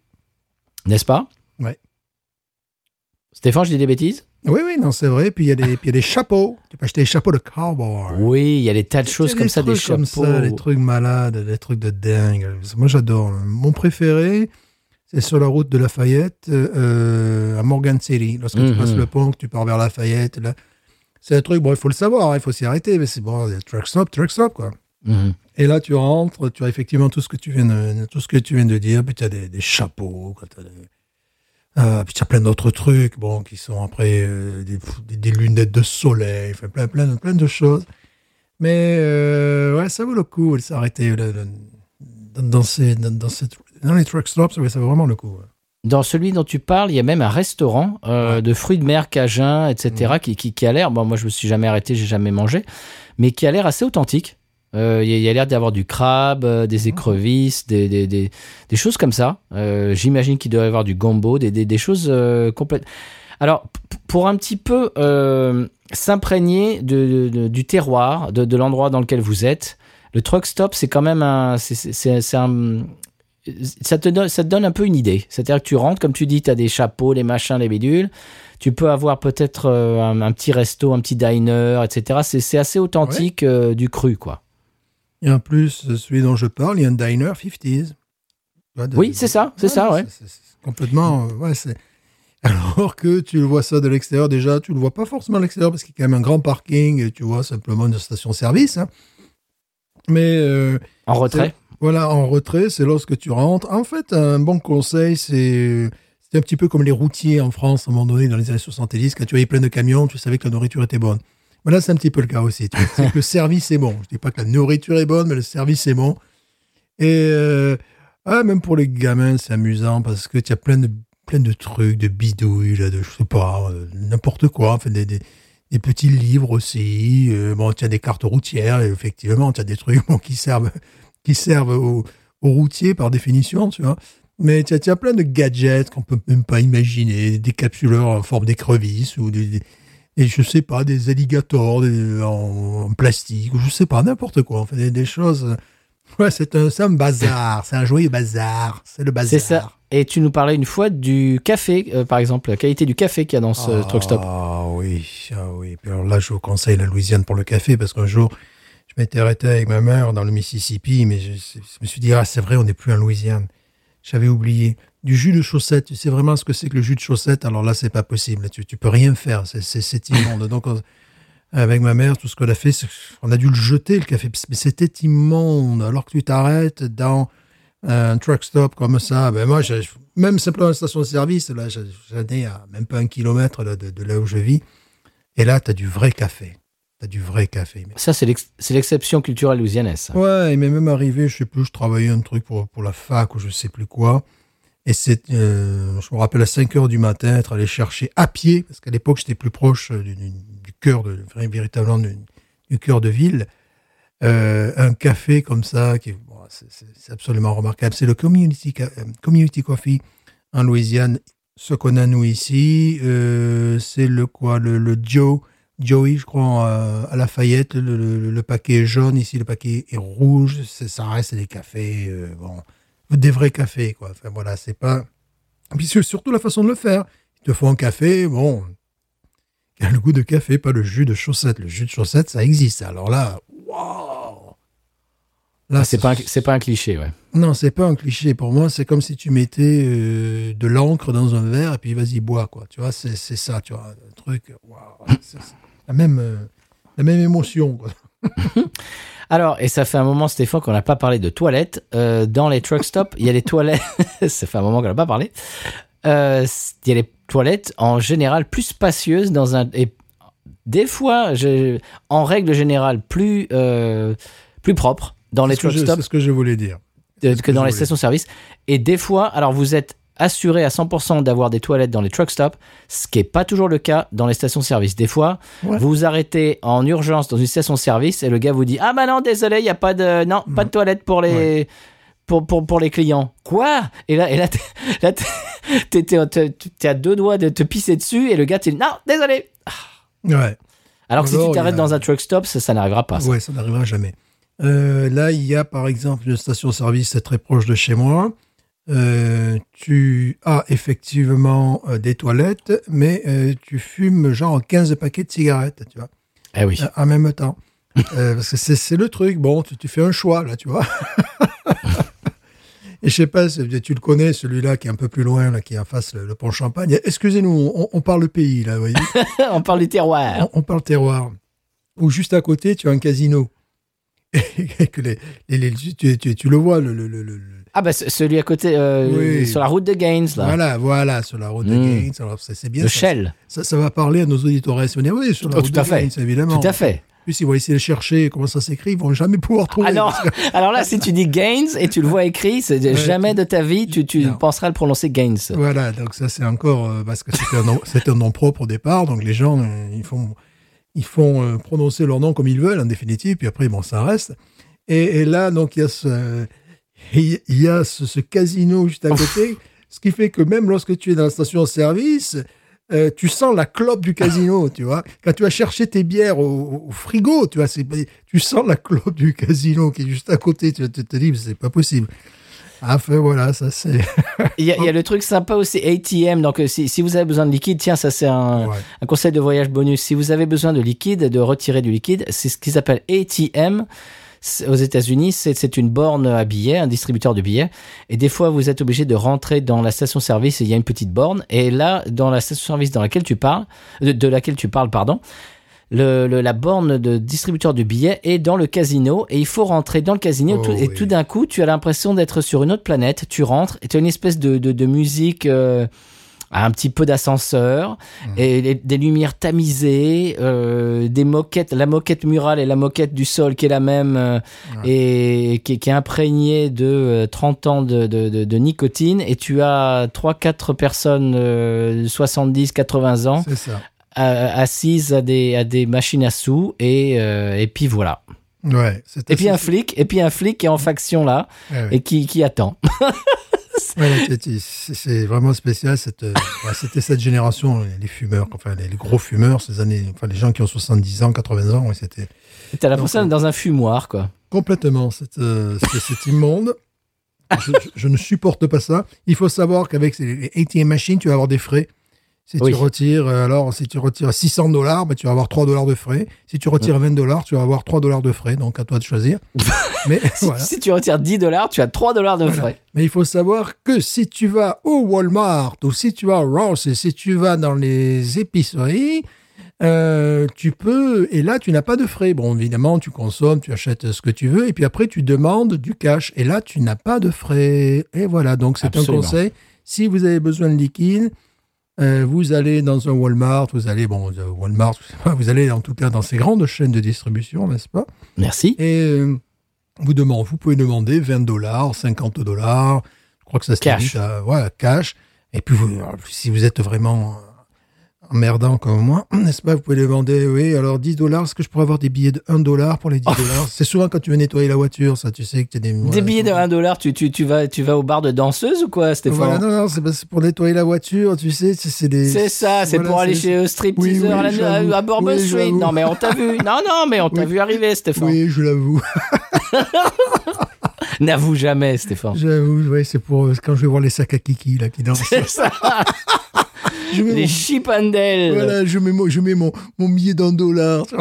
n'est-ce pas?
Ouais.
Stéphane, je dis des bêtises?
Oui, oui, non, c'est vrai. Puis il y, a des- puis il y a des chapeaux. Tu peux acheter des chapeaux de cowboy.
Oui, il y a des tas de choses comme ça, des
trucs comme
chapeaux.
ça, des trucs malades, des trucs de dingue. Moi, j'adore. Mon préféré, c'est sur la route de Lafayette, euh, à Morgan City. Lorsque
Mhm.
tu passes le pont, que tu pars vers Lafayette, là. C'est un truc, bon, il faut le savoir, hein, il faut s'y arrêter, mais c'est bon, truck stop, truck stop, quoi.
Mhm.
Et là, tu rentres, tu as effectivement tout ce que tu viens de, tout ce que tu viens de dire, puis tu as des, des chapeaux, quoi, t'as des- euh, puis tu as plein d'autres trucs, bon, qui sont après euh, des, des- des lunettes de soleil, enfin, plein, plein, de- plein de choses. Mais euh, ouais, ça vaut le coup de s'arrêter dans, dans, ces, dans, dans, cette- dans les truck stops, ouais, ça vaut vraiment le coup. ouais.
Dans celui dont tu parles, il y a même un restaurant euh, de fruits de mer cajun, etc., qui, qui, qui a l'air, bon, moi je me suis jamais arrêté, j'ai jamais mangé, mais qui a l'air assez authentique. Euh, Il y a- l'air d'y avoir du crabe, euh, des écrevisses, des, des, des, des choses comme ça. Euh, J'imagine qu'il doit y avoir du gombo, des, choses complètes. Alors, pour un petit peu s'imprégner de, de- du terroir, de, de l'endroit dans lequel vous êtes, le truck stop, c'est quand même c'est un, ça te donne, ça te donne un peu une idée. C'est-à-dire que tu rentres, comme tu dis, tu as des chapeaux, les machins, les bidules. Tu peux avoir peut-être euh, un, un petit resto, un petit diner, etc. C'est assez authentique euh, du cru, quoi.
Et en plus, celui dont je parle, il y a un diner 50s. Tu vois, de-
Oui, c'est ça, c'est ça, ouais.
c'est- complètement. euh, ouais. Alors que tu le vois ça de l'extérieur, déjà, tu le vois pas forcément de l'extérieur parce qu'il y a quand même un grand parking et tu vois simplement une station-service. hein. Mais euh,
En retrait.
Voilà, en retrait, c'est lorsque tu rentres. En fait, un bon conseil, c'est un petit peu comme les routiers en France, à un moment donné, dans les années 70, quand tu avais plein de camions, tu savais que la nourriture était bonne. Voilà, c'est un petit peu le cas aussi. C'est que le service est bon. Je dis pas que la nourriture est bonne, mais le service est bon. Et euh, ah, même pour les gamins, c'est amusant parce que tu as plein de, plein de trucs, de bidouilles, de je sais pas, euh, n'importe quoi. Enfin, des, des, petits livres aussi. Euh, bon, tu as des cartes routières, effectivement, tu as des trucs qui servent, qui servent aux, aux routiers par définition, tu vois. Mais tu as, as plein de gadgets qu'on peut même pas imaginer, des capsuleurs en forme d'écrevisse ou des, des- et je sais pas, des alligators des- en, en plastique, ou je sais pas, n'importe quoi. Enfin, des, des choses Ouais, c'est un, un bazar. C'est un joyeux bazar. C'est le bazar.
C'est ça. Et tu nous parlais une fois du café, euh, par exemple, la qualité du café qu'il y a dans ce truck stop.
Ah oui, ah oui. Puis alors là, je vous conseille la Louisiane pour le café parce qu'un jour, je m'étais arrêté avec ma mère dans le Mississippi, mais je, me suis dit, ah, c'est vrai, on n'est plus en Louisiane. J'avais oublié. Du jus de chaussette, tu sais vraiment ce que c'est que le jus de chaussette? Alors là, c'est pas possible. Tu, tu peux rien faire. C'est, immonde. Donc, on- avec ma mère, tout ce qu'on a fait, on a dû le jeter, le café. Mais c'était immonde. Alors que tu t'arrêtes dans un truck stop comme ça, ben moi, même simplement une station de service, là, j'en ai à même pas un kilomètre de, de là où je vis. Et là, tu as du vrai café. Du vrai café. Mais-
Ça, c'est l'ex- c'est l'exception culturelle louisianaise. ça.
Ouais, il m'est même arrivé, je sais plus, je travaillais un truc pour, pour la fac ou je sais plus quoi. Et c'est, euh, je me rappelle à 5 heures du matin, être allé chercher à pied, parce qu'à l'époque, j'étais plus proche du, du- du cœur de, véritablement du, du cœur de ville. Euh, un café comme ça, qui, bon, c'est- absolument remarquable. C'est le community, euh, community coffee en Louisiane. Ce qu'on a nous ici, euh, c'est le quoi, le, le Joe, Joey, je crois, euh, à Lafayette. Le, le, le paquet est jaune, ici le paquet est rouge. C'est- Ça reste des cafés, euh, bon, des vrais cafés, quoi. Enfin voilà, c'est pas. Et puis surtout la façon de le faire. Ils te font un café, bon, qui a le goût de café, pas le jus de chaussette. Le jus de chaussette, ça existe. Alors là, waouh Là,
Ah, c'est pas, c'est pas un cliché, ouais.
non, c'est pas un cliché. Pour moi, c'est comme si tu mettais euh, de l'encre dans un verre et puis vas-y, bois, quoi. Tu vois, c'est c'est ça, tu vois. Un truc, waouh. La même, euh, la même émotion, quoi.
Alors, et ça fait un moment, Stéphane, qu'on n'a pas parlé de toilettes. Euh, dans les truck stops, il y a les toilettes. ça fait un moment qu'on n'a pas parlé. Euh, Il y a les toilettes en général plus spacieuses dans un. Et des fois, je- en règle générale, plus, euh, plus propres dans les truck stops
C'est ce que je voulais dire.
que
que
dans les stations-service. Et des fois, alors vous êtes assuré à 100% d'avoir des toilettes dans les truck stops, ce qui n'est pas toujours le cas dans les stations-service. Des fois,
Ouais.
vous vous arrêtez en urgence dans une station-service et le gars vous dit Ah bah non, désolé, il n'y a pas de, non, pas de toilette pour les. Pour, pour, pour les clients. Quoi? Et là, et là, t'es- à deux doigts de te pisser dessus et le gars te dit Non, désolé
Ouais.
Alors que si
Alors,
tu t'arrêtes
a-
dans un truck stop, ça, ça n'arrivera pas. ça.
Ouais, ça n'arrivera jamais. Euh, là, il y a par exemple une station-service très proche de chez moi. Euh, tu as effectivement euh, des toilettes, mais euh, tu fumes genre 15 paquets de cigarettes, tu vois,
Eh oui.
en même temps. Parce que c'est le truc. Bon, tu, tu fais un choix, là, tu vois. Et je sais pas, tu le connais, celui-là qui est un peu plus loin, là, qui est en face, le, le pont Champagne. Excusez-nous, on, on parle pays, là, vous voyez.
On parle du terroir.
on, on parle terroir. Ou juste à côté, tu as un casino. Et que les, les- les- tu, tu- tu le vois, le- le- le-
Ah bah celui à côté, euh,
Oui.
sur la route de Gaines, là.
voilà, voilà, sur la route de
Mm.
Gaines. Alors, c'est c'est bien.
Le
ça,
Shell.
Ça, ça va parler à nos auditeurs. Oui, sur la
Oh,
route
tout
de
à fait.
Gaines, évidemment.
Tout à fait.
En plus, ils vont essayer de chercher comment ça s'écrit. Ils vont jamais pouvoir trouver.
Ah
parce que-
alors là, si tu dis Gaines et tu le vois écrit, c'est
Ouais,
jamais de ta vie tu, tu
Non.
penseras le prononcer Gaines.
Voilà, donc ça, c'est encore. euh, parce que c'était un, un nom propre au départ. Donc, les gens, euh, ils font, ils font euh, prononcer leur nom comme ils veulent, en définitive. Puis après, bon, ça reste. Et, et là, donc, il y a ce, il y a ce, ce casino juste à côté, ce qui fait que même lorsque tu es dans la station-service, euh, tu sens la clope du casino, tu vois. Quand tu vas chercher tes bières au, au frigo, tu vois, tu sens la clope du casino qui est juste à côté. Tu te, te dis, c'est pas possible. Enfin, voilà, ça c'est.
Il y, a, il y a le truc sympa aussi, ATM. Donc, euh, si, si vous avez besoin de liquide, tiens, ça c'est un,
Ouais.
un conseil de voyage bonus. Si vous avez besoin de liquide, de retirer du liquide, c'est ce qu'ils appellent ATM. Aux États-Unis, c'est c'est une borne à billets, un distributeur de billets. Et des fois, vous êtes obligé de rentrer dans la station-service et il y a une petite borne. Et là, dans la station-service dans laquelle tu parles, de, de laquelle tu parles, pardon, le, le- la borne de distributeur de billets est dans le casino et il faut rentrer dans le casino
Oh
tout- et
oui.
tout d'un coup tu as l'impression d'être sur une autre planète tu rentres et tu as une espèce de, de, de musique euh, un petit peu d'ascenseur
Mmh.
et les- des lumières tamisées euh, des moquettes la moquette murale et la moquette du sol qui est la même euh, et qui, qui est imprégnée de euh, 30 ans de, de, de- de nicotine et tu as 3-4 personnes euh, 70-80 ans euh, assises à des, à des machines à sous et, euh, et puis voilà.
Ouais.
Et puis un flic, et puis un flic qui est en faction là
ouais.
et qui, qui attend.
C'est- vraiment spécial. Cette, euh, c'était cette génération, les- les fumeurs, enfin les, les gros fumeurs, ces années, enfin les gens qui ont 70 ans, 80 ans, ouais, c'était.
T'as l'impression d'être dans un fumoir quoi.
Complètement, c'est euh, immonde. Je, je- je ne supporte pas ça. Il faut savoir qu'avec les ATM machines, tu vas avoir des frais. Si
Oui.
tu retires, euh, alors, si tu retires 600 dollars, bah, tu vas avoir 3 dollars de frais. Si tu retires 20 dollars, tu vas avoir 3 dollars de frais. Donc, à toi de choisir. Mais
Si,
voilà.
si tu retires 10 dollars, tu as 3 dollars de frais.
Mais il faut savoir que si tu vas au Walmart ou si tu vas au Ross et si tu vas dans les épiceries, euh, tu peux, et là, tu n'as pas de frais. Bon, évidemment, tu consommes, tu achètes ce que tu veux, et puis après, tu demandes du cash, et là, tu n'as pas de frais. Et voilà, donc c'est un conseil. Si vous avez besoin de liquide, euh, vous allez dans un Walmart, vous allez, bon, euh, Walmart, vous allez en tout cas dans ces grandes chaînes de distribution, n'est-ce pas?
Merci.
Et euh, vous, demandez, vous pouvez demander 20 dollars, 50 dollars, je crois que ça se
Cash.
à voilà, cash. Et puis, vous, si vous êtes vraiment emmerdant comme moi, n'est-ce pas, vous pouvez demander, oui, alors 10 dollars, est-ce que je pourrais avoir des billets de 1 dollar pour les 10 dollars? C'est souvent quand tu veux nettoyer la voiture, ça, tu sais que tu as des...
Des billets de 1 dollar, tu, tu, tu, vas, tu vas au bar de danseuse ou quoi, Stéphane?
Voilà, non, non, c'est pour nettoyer la voiture, tu sais, c'est des...
C'est ça, c'est
voilà,
pour aller chez euh, Stripteaser
Oui, oui,
à, à Bourbon
Oui,
Street. Non, mais on t'a vu. Non, non, mais on t'a
Oui.
vu arriver, Stéphane.
Oui, je l'avoue.
N'avoue jamais, Stéphane.
J'avoue, ouais, c'est pour euh, quand je vais voir les sacs à kiki, là, qui dansent.
C'est ça,
Je mets
les
mon-
chipandelles.
Voilà, je mets mon, je mets mon, mon billet d'un dollar.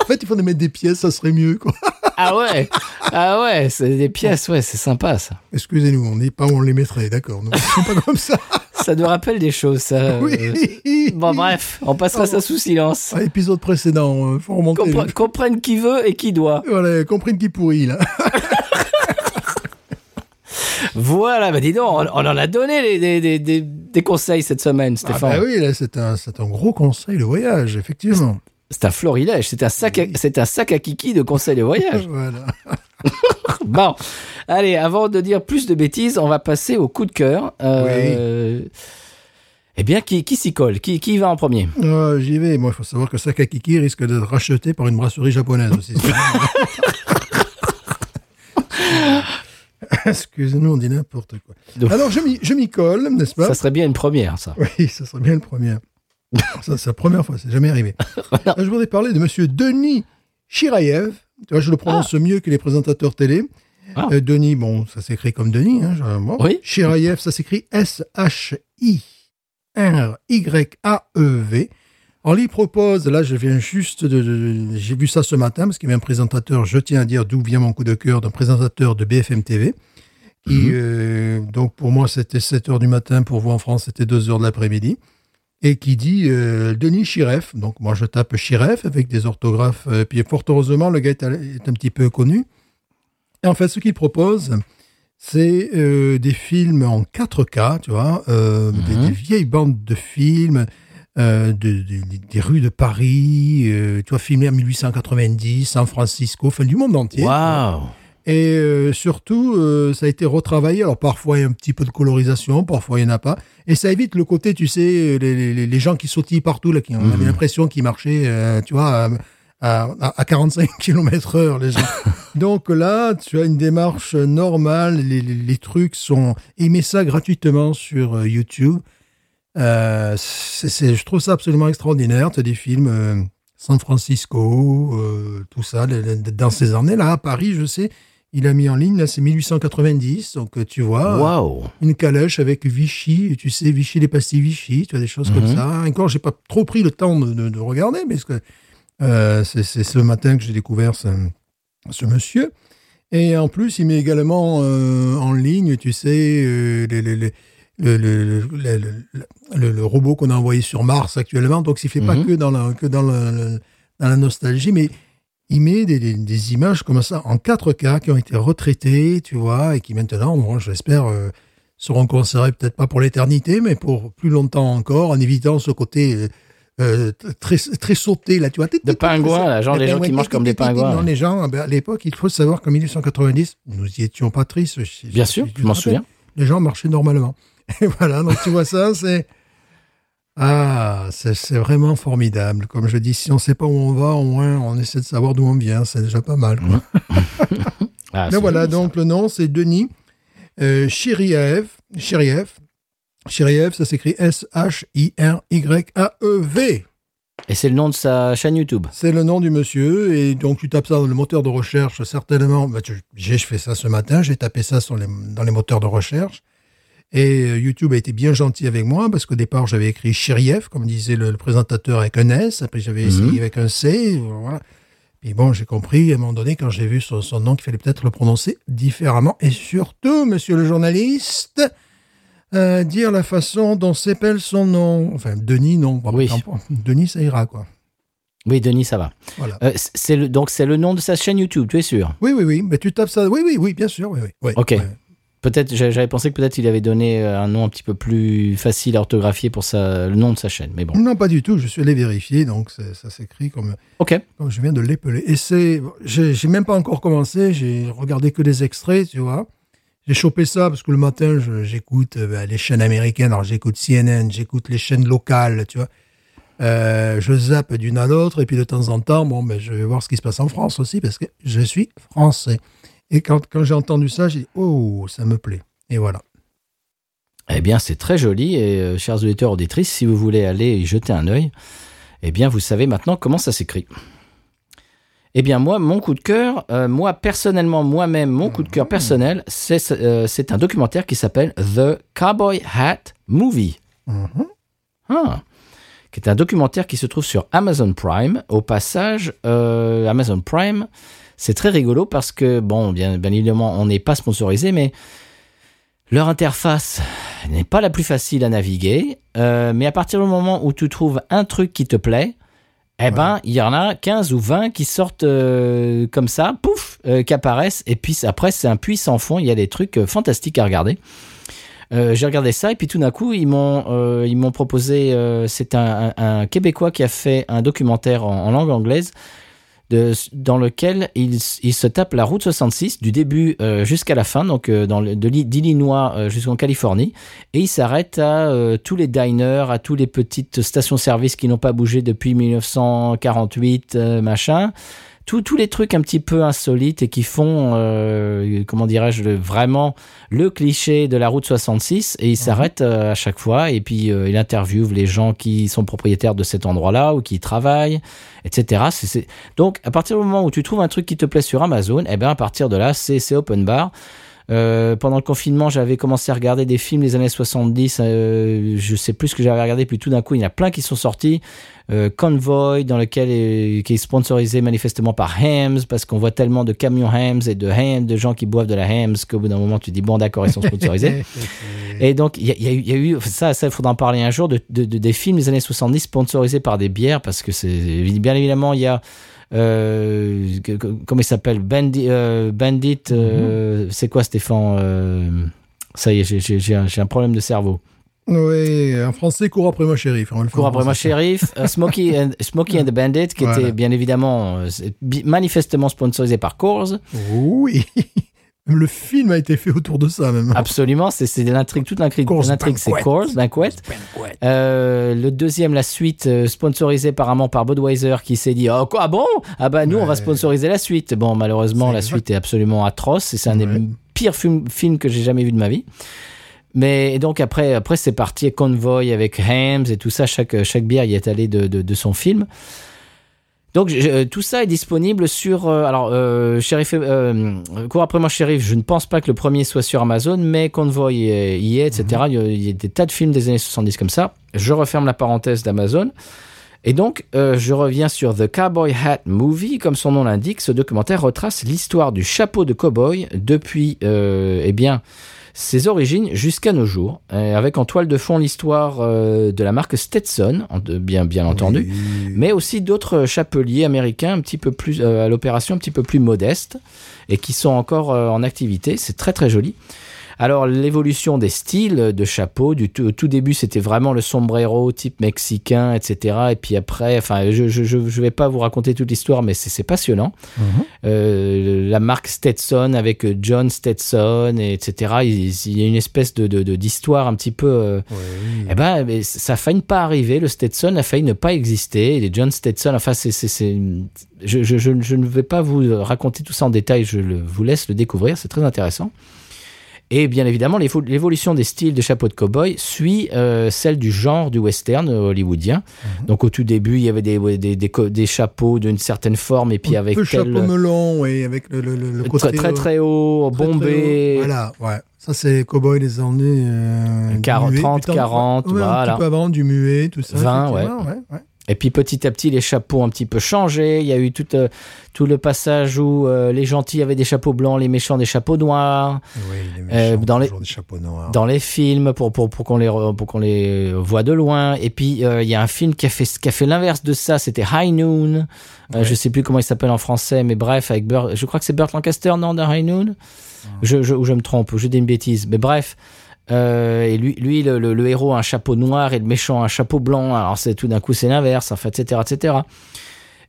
en fait, il faudrait mettre des pièces, ça serait mieux. Quoi.
Ah ouais, ah ouais, c'est des pièces, ouais, c'est sympa ça.
Excusez-nous, on n'est pas où on les mettrait, d'accord. Nous, n'est pas comme ça.
Ça nous rappelle des choses, ça. euh.
Oui.
Bon, bref, on passera ça sous silence.
À l'épisode précédent, euh, faut remonter.
Compre- comprenne qui veut et qui doit.
Voilà, comprenne qui pourrit, là.
Voilà, bah dis donc, on, on en a donné des, des, des, des, des conseils cette semaine,
Ah
Stéphane.
bah oui, là, c'est un, gros conseil de voyage, effectivement.
C'est un florilège, c'est un sac, à, c'est un sac à kiki de conseils de voyage.
Voilà.
bon, allez, avant de dire plus de bêtises, on va passer au coup de cœur. Euh, Eh bien, qui, qui s'y colle? Qui, qui va en premier?
Euh, J'y vais. Moi, il faut savoir que Sakakiki risque d'être racheté par une brasserie japonaise aussi. Excusez-nous, on dit n'importe quoi.
Donc-
Alors, je m'y colle, n'est-ce pas?
Ça serait bien une première, ça.
Oui, ça serait bien le premier. ça, c'est la première fois, c'est jamais arrivé. Je voudrais parler de monsieur Denis Chirayev. Tu vois, je le prononce mieux que les présentateurs télé.
Ah.
Euh, Denis, bon, ça s'écrit comme Denis. Hein, bon.
Oui.
Chirayev, ça s'écrit S-H-I-R-Y-A-E-V. Alors, il propose, là, je viens juste de, de- j'ai vu ça ce matin, parce qu'il y avait un présentateur, je tiens à dire d'où vient mon coup de cœur, d'un présentateur de BFM TV, qui, euh, donc, pour moi, c'était 7 heures du matin, pour vous en France, c'était 2 heures de l'après-midi, et qui dit euh, Denis Chiref. Donc, moi, je tape Chiref avec des orthographes, euh, puis fort heureusement, le gars est, est un petit peu connu. Et en fait, ce qu'il propose, c'est euh, des films en 4K, tu vois, euh, des, des vieilles bandes de films, euh, de- de- des rues de Paris, euh, tu vois, filmés en 1890, San Francisco, enfin du monde entier.
Waouh
Et euh, surtout, ça a été retravaillé. Alors parfois, il y a un petit peu de colorisation, parfois, il n'y en a pas. Et ça évite le côté, tu sais, les, les, les gens qui sautillent partout, là, qui on avait l'impression qu'ils marchaient, tu vois, à, à, à 45 km heure, les gens. Donc là, tu as une démarche normale. Les, les, trucs sont... Met ça gratuitement sur euh, je trouve ça absolument extraordinaire. Tu as des films... euh, San Francisco, euh, tout ça, dans ces années-là, à Paris, je sais, il a mis en ligne, là, c'est 1890, donc tu vois,
Waouh
une calèche avec Vichy, tu sais, Vichy, les pastilles Vichy, tu as des choses comme
Mhm.
ça. Encore, j'ai pas trop pris le temps de, de- de regarder, mais c'est, ce matin que j'ai découvert ce, ce monsieur. Et en plus, il met également euh, en ligne, tu sais, euh, les- le, le, le, le- robot qu'on a envoyé sur Mars actuellement. Donc, il fait pas
Mhm.
que dans la, que dans la nostalgie, mais il met des, des- des images comme ça en 4K qui ont été retraitées, tu vois, et qui maintenant, moi, j'espère, euh, seront conservées peut-être pas pour l'éternité, mais pour plus longtemps encore, en évitant ce côté euh, euh, très, très sauté, là, tu vois.
De pingouins, là, genre les gens qui mangent comme des pingouins.
Non, les gens, ben, à l'époque, il faut savoir qu'en 1890, nous y étions pas tristes.
Bien sûr, je m'en souviens.
Les gens marchaient normalement. Et voilà, donc tu vois ça, c'est... Ah, c'est vraiment formidable. Comme je dis, si on ne sait pas où on va, au moins on essaie de savoir d'où on vient. C'est déjà pas mal. quoi.
Ah,
Mais voilà,
ça.
donc le nom, c'est Denis euh, Chiriev. Chiriev. Chiriev, ça s'écrit S-H-I-R-Y-A-E-V.
Et c'est le nom de sa chaîne YouTube.
C'est le nom du monsieur, et donc tu tapes ça dans le moteur de recherche, certainement. Bah, j'ai fait ça ce matin, j'ai tapé ça sur les, dans les moteurs de recherche. Et euh, YouTube a été bien gentil avec moi, parce qu'au départ, j'avais écrit Chiriev, comme disait le, le présentateur, avec un S, après j'avais essayé avec un C, voilà. Puis bon, j'ai compris à un moment donné, quand j'ai vu son, son nom, qu'il fallait peut-être le prononcer différemment. Et surtout, monsieur le journaliste, euh, dire la façon dont s'appelle son nom. Enfin, Denis, non. Bon,
Oui.
Denis, ça ira, quoi.
Oui, Denis, ça va.
Voilà.
Euh, c- c'est le, donc c'est le nom de sa chaîne YouTube, tu es sûr?
Oui, oui, oui. Mais tu tapes ça. Oui, oui, oui, bien sûr. Oui, oui. oui.
Ok. Peut-être, j'a- j'avais pensé que peut-être il avait donné euh, un nom un petit peu plus facile à orthographier pour sa, le nom de sa chaîne. Mais bon.
Non, pas du tout. Je suis allé vérifier, donc ça s'écrit comme,
Ok.
comme je viens de l'épeler. Et c'est, j'ai même pas encore commencé. J'ai regardé que des extraits, tu vois. J'ai chopé ça parce que le matin, j'écoute euh, ben, les chaînes américaines. Alors j'écoute CNN, j'écoute les chaînes locales, tu vois. Euh, je zappe d'une à l'autre et puis de temps en temps, bon, ben, je vais voir ce qui se passe en France aussi parce que je suis français. Et quand, quand j'ai entendu ça, j'ai dit, oh, ça me plaît. Et voilà.
Eh bien, c'est très joli. Et euh, chers auditeurs, auditrices, si vous voulez aller y jeter un œil, eh bien, vous savez maintenant comment ça s'écrit. Eh bien, moi, mon coup de cœur, euh, moi, personnellement, moi-même, mon coup de cœur personnel, c'est euh, un documentaire qui s'appelle The Cowboy Hat Movie. Ah. qui est un documentaire qui se trouve sur Amazon Prime. Au passage, euh, Amazon Prime, c'est très rigolo parce que, bon, bien, bien évidemment, on n'est pas sponsorisé, mais leur interface n'est pas la plus facile à naviguer. Euh, mais à partir du moment où tu trouves un truc qui te plaît, eh ben, il y en a 15 ou 20 qui sortent euh, comme ça, pouf, euh, qui apparaissent. Et puis après, c'est un puits sans fond. Il y a des trucs fantastiques à regarder. Euh, j'ai regardé ça et puis tout d'un coup ils m'ont euh, ils m'ont proposé euh, c'est un, un- un québécois qui a fait un documentaire en, en langue anglaise dans lequel il, se tape la route 66 du début euh, jusqu'à la fin donc euh, dans d'Illinois euh, jusqu'en Californie. Et il s'arrête à tous les diners à tous les petites stations-service qui n'ont pas bougé depuis 1948 euh, machin tous tous les trucs un petit peu insolites et qui font, euh, comment dirais-je, vraiment le cliché de la route 66. Et il s'arrête euh, à chaque fois et puis euh, il interviewe les gens qui sont propriétaires de cet endroit-là ou qui y travaillent, etc. Donc, à partir du moment où tu trouves un truc qui te plaît sur Amazon, eh ben à partir de là, c'est c'est open bar. Euh, pendant le confinement, j'avais commencé à regarder des films des années 70. euh, je sais plus ce que j'avais regardé, puis tout d'un coup, il y en a plein qui sont sortis. Euh, Convoy, dans lequel est, qui est sponsorisé manifestement par Hams, parce qu'on voit tellement de camions Hams et de Hams, de gens qui boivent de la Hams, qu'au bout d'un moment, tu dis bon, d'accord, ils sont sponsorisés. Et donc, il y, a- y eu- il y a eu, ça, ça, il faudra en parler un jour, de, de- de- des films des années 70 sponsorisés par des bières, parce que c'est, bien évidemment, il y a, euh, que- que- comment il s'appelle, Bandit, euh, Bandit euh, c'est quoi Stéphane Ça y est, j'ai- un, problème de cerveau.
Oui, en français, cours après moi, shérif.
Cours après moi, shérif. Smokey, and, Smokey and the Bandit, qui
Voilà.
était bien évidemment manifestement sponsorisé par Coors.
Oui. Même le film a été fait autour de ça, même.
Absolument, c'est l'intrigue, toute l'intrigue, c'est
Banquet.
Coors, Banquet. Euh, le deuxième, la suite, euh, sponsorisée apparemment par Budweiser, qui s'est dit oh quoi ah bon? Ah bah nous on va sponsoriser la suite. Bon malheureusement la suite est absolument atroce et c'est un
Ouais.
des pires films, films que j'ai jamais vu de ma vie. Mais donc après après c'est parti Convoy avec Hams et tout ça chaque chaque bière y est allée de, de, de son film. Donc je- euh, tout ça est disponible sur euh, alors euh, Sheriff euh, cours après moi Sheriff je ne pense pas que le premier soit sur Amazon mais Convoy y est, y est, etc il, y a, il y a des tas de films des années 70 comme ça. Je referme la parenthèse d'Amazon. Et donc je reviens sur The Cowboy Hat Movie. Comme son nom l'indique ce documentaire retrace l'histoire du chapeau de cowboy depuis eh bien ses origines jusqu'à nos jours, euh, avec en toile de fond l'histoire euh, de la marque Stetson, bien, bien entendu,
Oui.
mais aussi d'autres chapeliers américains un petit peu plus euh, à l'opération un petit peu plus modeste et qui sont encore en activité. C'est très très joli. Alors l'évolution des styles de chapeau, du tout, au tout début c'était vraiment le sombrero type mexicain, etc. Et puis après, enfin je je, je, je vais pas vous raconter toute l'histoire, mais c'est passionnant.
Mhm.
Euh, la marque Stetson avec John Stetson, et etc. Il, il y a une espèce de d'histoire un petit peu euh,
Oui.
eh ben, ça a failli ne pas arriver. Le Stetson a failli ne pas exister. Les John Stetson, enfin, c'est, je, je, je, je ne vais pas vous raconter tout ça en détail. Je le- vous laisse le découvrir. C'est très intéressant. Et bien évidemment, l'évo- l'évolution des styles de chapeaux de cow-boy suit euh, celle du genre du western euh, hollywoodien.
Mhm.
Donc au tout début, il y avait des, des, des, co- des chapeaux d'une certaine forme et puis
Un
avec
peu
tel,
chapeau melon, oui, avec le, le, le, côté
très, très très haut,
très, très
bombé.
haut. Voilà, ouais. Ça, c'est les cow-boys des années euh, du
40,
muet,
30,
du temps-
40,
ouais, Un
voilà.
petit peu avant, du muet, tout ça.
20,
effectivement, ouais, ouais.
Et puis petit à petit, les chapeaux ont un petit peu changé. Il y a eu tout, euh, tout le passage où euh, les gentils avaient des chapeaux blancs, les méchants des chapeaux noirs.
Oui, les
Euh,
méchants,
dans les-
des chapeaux noirs.
dans les films pour pour pour qu'on les pour qu'on les voit de loin. Et puis il y a un film qui a fait qui a fait l'inverse de ça. C'était High Noon. Euh, je sais plus comment il s'appelle en français mais bref avec Burt je crois que c'est Burt Lancaster non dans High Noon? Je, je ou je me trompe ou je dis une bêtise. Mais bref euh, et lui, lui le, le, le héros a un chapeau noir et le méchant a un chapeau blanc. Alors c'est tout d'un coup c'est l'inverse, en fait, etc., etc.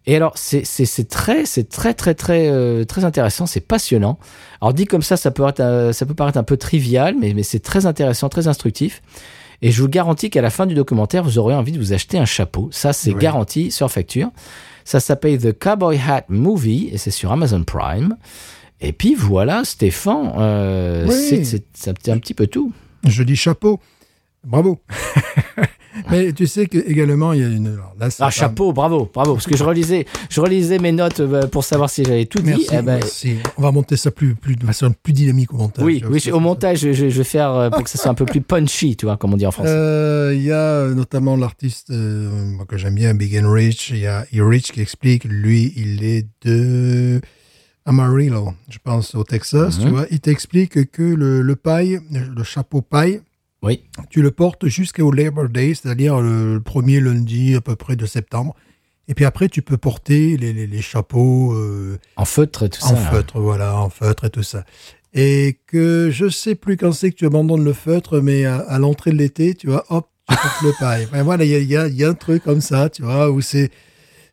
Et alors c'est très c'est très très très euh, très intéressant, c'est passionnant. Alors dit comme ça, ça peut être euh, ça peut paraître un peu trivial, mais mais c'est très intéressant, très instructif. Et je vous garantis qu'à la fin du documentaire, vous aurez envie de vous acheter un chapeau. Ça, c'est
Oui.
garanti sur facture. Ça s'appelle The Cowboy Hat Movie et c'est sur Amazon Prime. Et puis voilà, Stéphane, euh,
Oui.
c'est- c'est c'est un petit peu tout.
Je dis chapeau. Bravo. Mais tu sais que également il y a une. alors là, c'est
Ah,
pas-
chapeau, bravo, bravo. Parce que je relisais, je relisais mes notes euh, pour savoir si j'avais tout dit.
Merci,
Eh ben,
merci. On va monter ça plus, plus, de façon plus dynamique au montage.
oui, oui, au montage, je, vais faire euh, pour que ça soit un peu plus punchy, tu vois, comme on dit en français.
Euh, Il y a notamment l'artiste euh, que j'aime bien, Big and Rich. Il y a E. Rich qui explique, lui, il est de Amarillo, je pense, au Texas.
Mhm.
Tu vois, il t'explique que le, le paille, le chapeau paille,
Oui.
tu le portes jusqu'au Labor Day, c'est-à-dire le premier lundi à peu près de septembre. Et puis après, tu peux porter les, les, les chapeaux euh,
En feutre et tout
en
ça.
feutre, voilà, en feutre et tout ça. Et que je sais plus quand c'est que tu abandonnes le feutre, mais à, à l'entrée de l'été, tu vois, hop, tu portes le paille. Enfin, voilà, il y a, y, a, il y a un truc comme ça, tu vois, où c'est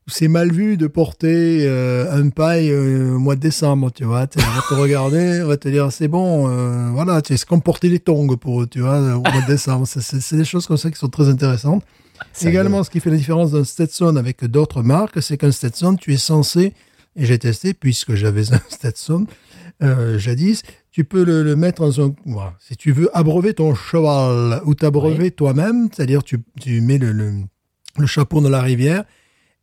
c'est mal vu de porter euh, un paille euh, au mois de décembre, tu vois. On va te regarder, on va te dire, c'est bon, euh, voilà, c'est comme porter des tongs pour eux, tu vois, au mois de décembre. C'est- des choses comme ça qui sont très intéressantes. Également, ce qui fait la différence d'un Stetson avec d'autres marques, c'est qu'un Stetson, tu es censé, et j'ai testé puisque j'avais un Stetson euh, jadis, tu peux le, le mettre dans un... voilà. Si tu veux abreuver ton cheval ou t'abreuver toi-même, c'est-à-dire tu, tu mets le, le, le chapeau dans la rivière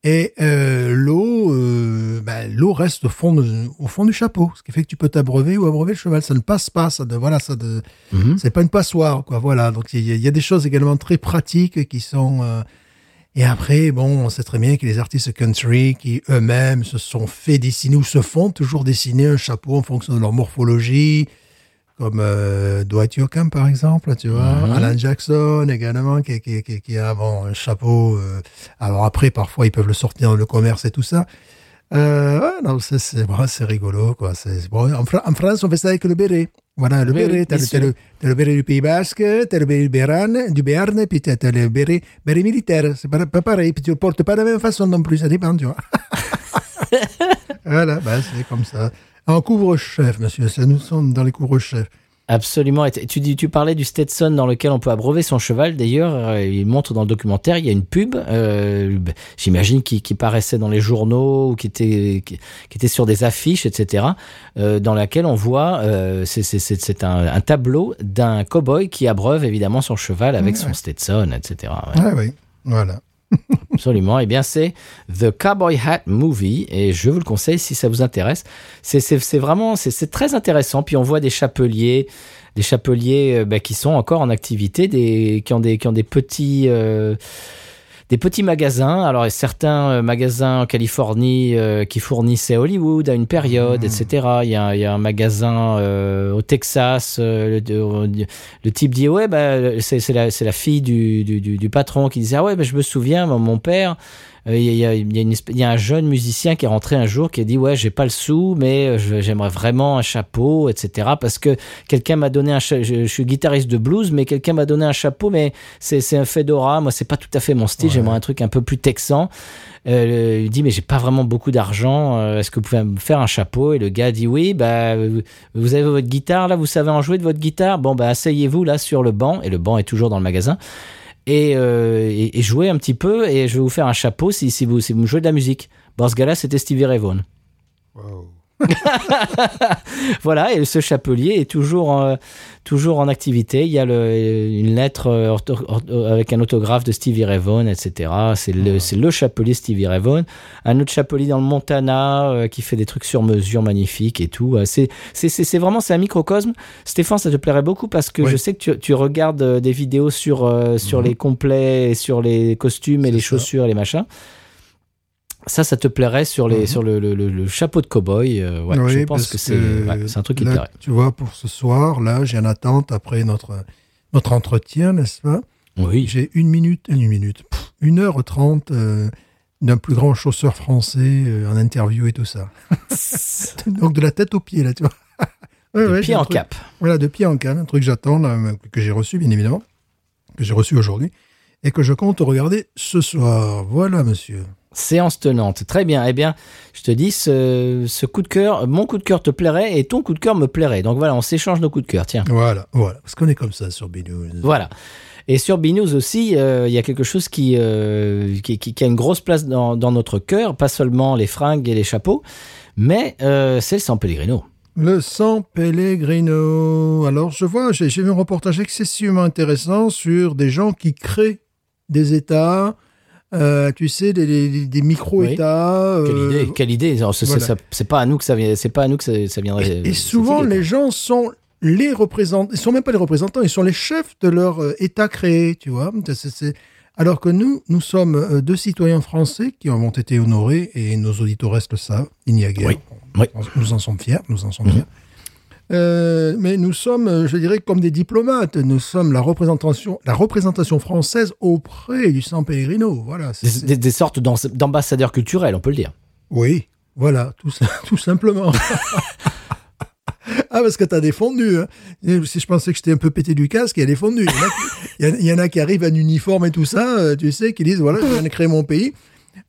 et euh, l'eau euh, ben, l'eau reste au fond, de- au fond du chapeau, ce qui fait que tu peux t'abreuver ou abreuver le cheval. Ça ne passe pas, ça de, voilà, ça de,
Mhm.
c'est pas une passoire, quoi. Voilà. Donc il y, a- il y a des choses également très pratiques qui sont. euh, Et après, bon, on sait très bien que les artistes country qui eux-mêmes se sont fait dessiner ou se font toujours dessiner un chapeau en fonction de leur morphologie, comme euh, Dwight Yoakam par exemple, tu vois,
Mhm.
Alan Jackson également qui, qui, qui, qui a bon, un chapeau. euh, alors après, parfois ils peuvent le sortir dans le commerce et tout ça. Euh, ouais, non, c'est bon, c'est rigolo quoi. C'est bon. En, Fra- en France, on fait ça avec le béret. Voilà, le béret. T'as le, le, béret du Pays Basque, t'as le béret du Béarn, du Béarn, puis t'as le béret, béret militaire. C'est pas, pas pareil. Puis tu le portes pas de la même façon non plus. Ça dépend, tu vois. voilà, bah, c'est comme ça. En couvre-chef, monsieur. Ça, nous sommes dans les couvre-chefs.
Absolument. Et tu, dis- tu parlais du Stetson dans lequel on peut abreuver son cheval. D'ailleurs, euh, il montre dans le documentaire, il y a une pub, euh, b- j'imagine, qui, qui paraissait dans les journaux ou qui était, qui, qui était sur des affiches, etc., euh, dans laquelle on voit, euh, c'est- un, un tableau d'un cow-boy qui abreuve évidemment son cheval avec son Stetson, etc. Ouais.
Ah oui, voilà.
Absolument. Eh bien, c'est The Cowboy Hat Movie et je vous le conseille si ça vous intéresse. C'est vraiment, c'est très intéressant. Puis on voit des chapeliers, des chapeliers euh, bah, qui sont encore en activité, des, qui ont des, qui ont des petits, euh, des petits magasins. Alors, a certains euh, magasins en Californie euh, qui fournissaient Hollywood à une période, etc. Il y a, il y a un magasin euh, au Texas. euh, le, le type dit ouais, bah, c'est la, fille du, du, du, du patron qui disait ah ouais, bah, je me souviens, mon père. Il y, a, y y un jeune musicien qui est rentré un jour qui a dit ouais j'ai pas le sou mais euh, j'aimerais vraiment un chapeau etc parce que quelqu'un m'a donné un je, je suis guitariste de blues mais quelqu'un m'a donné un chapeau mais c'est un fedora moi c'est pas tout à fait mon style. J'aimerais un truc un peu plus texan. Euh, il dit mais j'ai pas vraiment beaucoup d'argent euh, est-ce que vous pouvez me faire un chapeau? Et le gars dit oui bah vous avez votre guitare là vous savez en jouer de votre guitare? Bon bah asseyez-vous là sur le banc. Et le banc est toujours dans le magasin et, euh, jouez un petit peu et je vais vous faire un chapeau si, vous, si jouez de la musique. Bon, ce gars-là, c'était Stevie Ray Vaughan.
Wow.
Voilà, et ce chapelier est toujours en, toujours en activité. Il y a le- une lettre euh, avec un autographe de Stevie Ray Vaughan, etc. C'est le, c'est le chapelier Stevie Ray Vaughan. Un autre chapelier dans le Montana euh, qui fait des trucs sur mesure magnifiques et tout. Euh, C'est, vraiment c'est un microcosme. Stéphane, ça te plairait beaucoup parce que
Oui.
je sais que tu, tu regardes euh, des vidéos sur, euh, sur les complets, et sur les costumes et les
ça.
chaussures et les machins. Ça, ça te plairait sur, les,
Mhm.
sur le, le, le- le chapeau de cow-boy. euh, ouais,
Oui,
je pense que c'est, ouais, un truc qui te
là,
plairait.
Tu vois, pour ce soir, là, j'ai une attente après notre, notre entretien, n'est-ce pas?
Oui.
J'ai une minute, une minute, pff, une heure trente euh, d'un plus grand chausseur français euh, en interview et tout ça. Donc de la tête aux pieds, là, tu vois. Ouais,
De pied en
truc-
cap.
Voilà, de pied en cap, un truc que j'attends, que j'ai reçu, bien évidemment, que j'ai reçu aujourd'hui, et que je compte regarder ce soir. Voilà, monsieur.
Séance tenante. Très bien. Eh bien, je te dis, ce, ce coup de cœur, mon coup de cœur te plairait et ton coup de cœur me plairait. Donc voilà, on s'échange nos coups de cœur. Tiens.
Voilà, voilà. Parce qu'on est comme ça sur B-News.
Voilà. Et sur BNews aussi, euh, il y a quelque chose qui, euh, qui, qui- qui a une grosse place dans, dans notre cœur, pas seulement les fringues et les chapeaux, mais euh, c'est le San Pellegrino.
Le San Pellegrino. Alors, je vois, j'ai vu un reportage excessivement intéressant sur des gens qui créent des États, euh, tu sais, des, des- des micro-États.
Quelle
euh,
idée, quelle idée. C'est-
voilà.
pas à nous que ça vient, c'est pas à nous que ça, ça viendrait.
Et, et souvent, les gens sont les représentants, ils sont même pas les représentants, ils sont les chefs de leur euh, État créé, tu vois. Alors que nous, nous sommes deux citoyens français qui ont été honorés, et nos auditeurs le savent, il n'y a guère.
Oui. Oui.
Nous en sommes fiers, nous en sommes fiers. Euh, mais nous sommes, euh, je dirais, comme des diplomates. Nous sommes la représentation, la représentation française auprès du San Pellegrino. Voilà.
Des, des- des sortes d'am- d'ambassadeurs culturels, on peut le dire.
oui, voilà, tout, simplement. ah, parce que t'as défendu. Hein. Et Si je pensais que j'étais un peu pété du casque, il y a défendu. Il y en a qui, il y en- il y en a qui arrivent en uniforme et tout ça, euh, tu sais, qui disent, voilà, je viens de créer mon pays.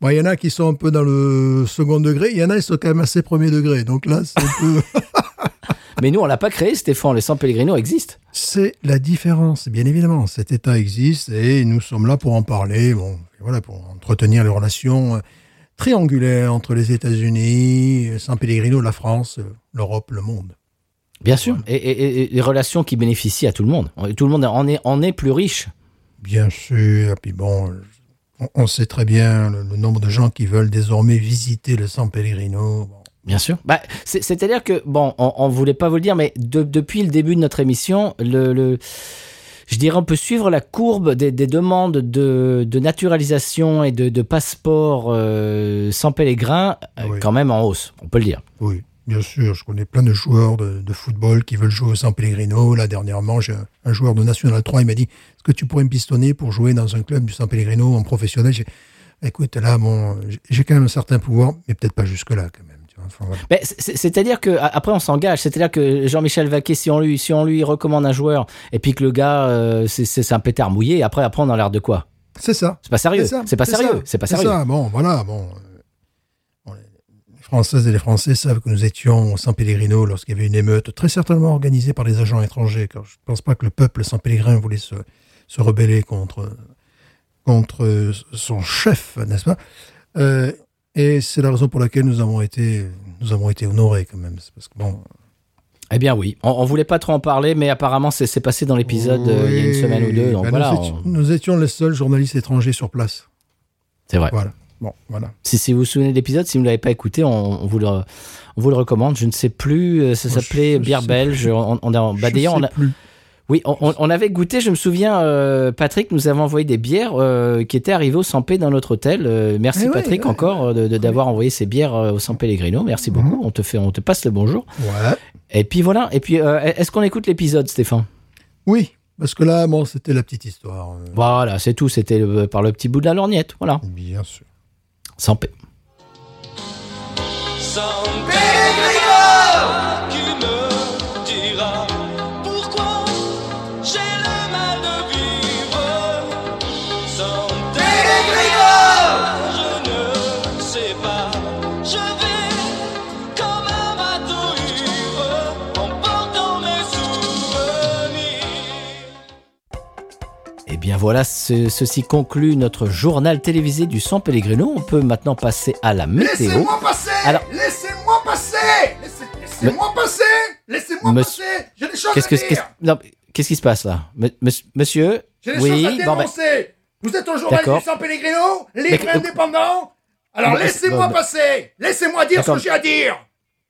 Bon, il y en a qui sont un peu dans le second degré, il y en a qui sont quand même assez premier degré. Donc là, c'est un peu...
Mais nous, on l'a pas créé, Stéphane. Les San Pellegrino existent.
C'est la différence, bien évidemment. Cet État existe et nous sommes là pour en parler, bon, voilà, pour entretenir les relations euh, triangulaires entre les États-Unis, San Pellegrino, la France, l'Europe, le monde.
Bien sûr. Et, et- et les relations qui bénéficient à tout le monde. Tout le monde en est, en est plus riche.
Bien sûr, et puis bon, on, on sait très bien le, le nombre de gens qui veulent désormais visiter le San Pellegrino. Bon.
Bien sûr. Bah, c'est- C'est-à-dire que, bon, on, on voulait pas vous le dire, mais de- depuis le début de notre émission, le, le- je dirais, on peut suivre la courbe des, des demandes de, de naturalisation et de, de passeport euh, sans pèlerin, euh,
Oui.
quand même en hausse, on peut le dire.
Oui, bien sûr, je connais plein de joueurs de, de football qui veulent jouer au San Pellegrino. Là, dernièrement, j'ai un, un joueur de National 3, il m'a dit Est-ce que tu pourrais me pistonner pour jouer dans un club du San Pellegrino en professionnel? J'ai Écoute, là, bon, j'ai- j'ai quand même un certain pouvoir, mais peut-être pas jusque-là, quand même. Enfin, voilà.
C'est-à-dire que après on s'engage. C'est-à-dire que Jean-Michel Vaquet, si on lui, si on lui recommande un joueur et puis que le gars, euh, c'est- un pétard mouillé, après après on a l'air de quoi?
C'est ça.
C'est pas sérieux. C'est pas sérieux. C'est pas sérieux.
ça. Bon, voilà, bon. euh, bon, les Françaises et les Français savent que nous étions au San Pellegrino lorsqu'il y avait une émeute très certainement organisée par des agents étrangers, car je ne pense pas que le peuple San Pellegrin voulait se, se rebeller contre, contre son chef, n'est-ce pas? Euh, Et c'est la raison pour laquelle nous avons été, nous avons été honorés quand même. Parce que bon,
Eh bien oui, on, on voulait pas trop en parler, mais apparemment c'est passé dans l'épisode euh, il y a une semaine ou deux. Donc
ben,
voilà,
nous, étions,
on-
nous étions les seuls journalistes étrangers sur place.
c'est vrai.
Voilà. Bon, voilà.
Si, si vous vous souvenez de l'épisode, si vous ne l'avez pas écouté, on, on vous le, on vous le recommande. Je ne sais plus, euh, ça s'appelait Bière belge. On, on a, bah,
Je
d'ailleurs,
sais
on a,
plus.
Oui, on, avait goûté. Je me souviens, euh, Patrick nous avait envoyé des bières euh, qui étaient arrivées au Sampé dans notre hôtel. Euh, merci
Eh ouais,
Patrick
ouais.
encore de- de- d'avoir envoyé ces bières au San Pellegrino. Merci beaucoup.
Mhm.
On te fait, on te passe le bonjour.
Ouais.
Et puis voilà. Et puis, euh, est-ce qu'on écoute l'épisode, Stéphane?
Oui, parce que là, bon, c'était la petite histoire.
Voilà, c'est tout. C'était le- par le petit bout de la lorgnette. Voilà,
Bien sûr.
Sampé.
San
bien voilà, ce- ceci conclut notre journal télévisé du San Pellegrino. On peut maintenant passer à la météo.
passer!
Alors-
Laissez-moi passer! Passer Laissez- Laissez-moi passer! Laissez-moi passer! J'ai des choses
Qu'est-ce
à
que
dire!
qu'est-ce qui se passe là? Monsieur?
J'ai des
Oui,
choses à
bon, ben,
dénoncer! Vous êtes au journal du San Pellegrino? Libre et indépendant? Alors
Mais-
laissez-moi
bon,
passer! Laissez-moi dire ce que j'ai à dire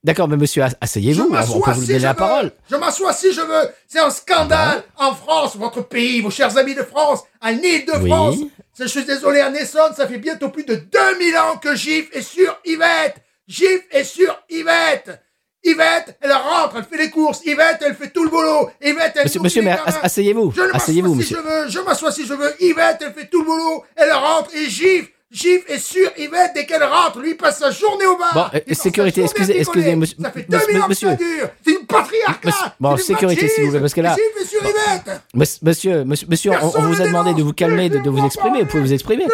D'accord, mais monsieur, asseyez-vous, on peut vous donner la
veux.
parole.
Je m'assois si je veux. C'est un scandale en France, votre pays, vos chers amis de France, en Île-de-France.
Oui.
Je suis désolé, en Essonne, ça fait bientôt plus de 2000 ans que Gif est sur Yvette. Gif est sur Yvette. Yvette, elle rentre, elle fait les courses. Yvette, elle fait tout le boulot. Yvette, elle
Monsieur, monsieur, mais asseyez-vous,
Je m'assois si
monsieur.
je veux, je m'assois si je veux. Yvette, elle fait tout le boulot, elle rentre et Gif, Gif est sur Yvette dès qu'elle rentre. Lui il passe sa journée au bar.
Bon, euh,
Il
sécurité, excusez- excusez, monsieur-
Ça fait
monsieur-
2000 ans que
monsieur.
ça dure. C'est une patriarcat.
Bon, sécurité, s'il vous plaît, parce que là-.
Gif est sur Yvette.
Mons- Monsieur, monsieur, monsieur, on, vous a demandé de vous calmer, de, de vous exprimer. Vous pouvez vous exprimer.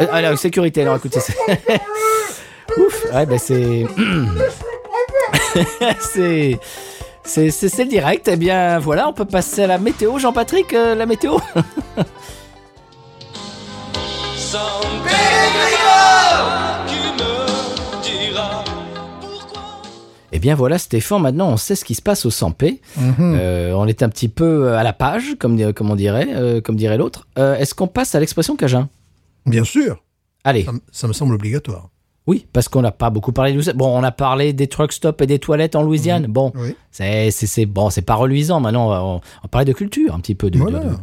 Euh, alors, sécurité, alors écoutez. c'est- Ouf, ouais, ben c'est. c'est. C'est c'est- c'est le direct. Eh bien, voilà, on peut passer à la météo. Jean-Patrick, euh, la météo Eh bien voilà Stéphane, maintenant on sait ce qui se passe au 100p. Euh, on est un petit peu à la page, comme, comme on dirait, euh, comme dirait l'autre. Euh, Est-ce qu'on passe à l'expression Cajun?
Bien sûr.
Allez,
Ça, me- ça me semble obligatoire.
oui, parce qu'on n'a pas beaucoup parlé de. Bon, on a parlé des truck stops et des toilettes en Louisiane. Bon,
Oui.
c'est bon, c'est pas reluisant. Maintenant, on va, on parler de culture un petit peu, de, de-
Voilà.
de-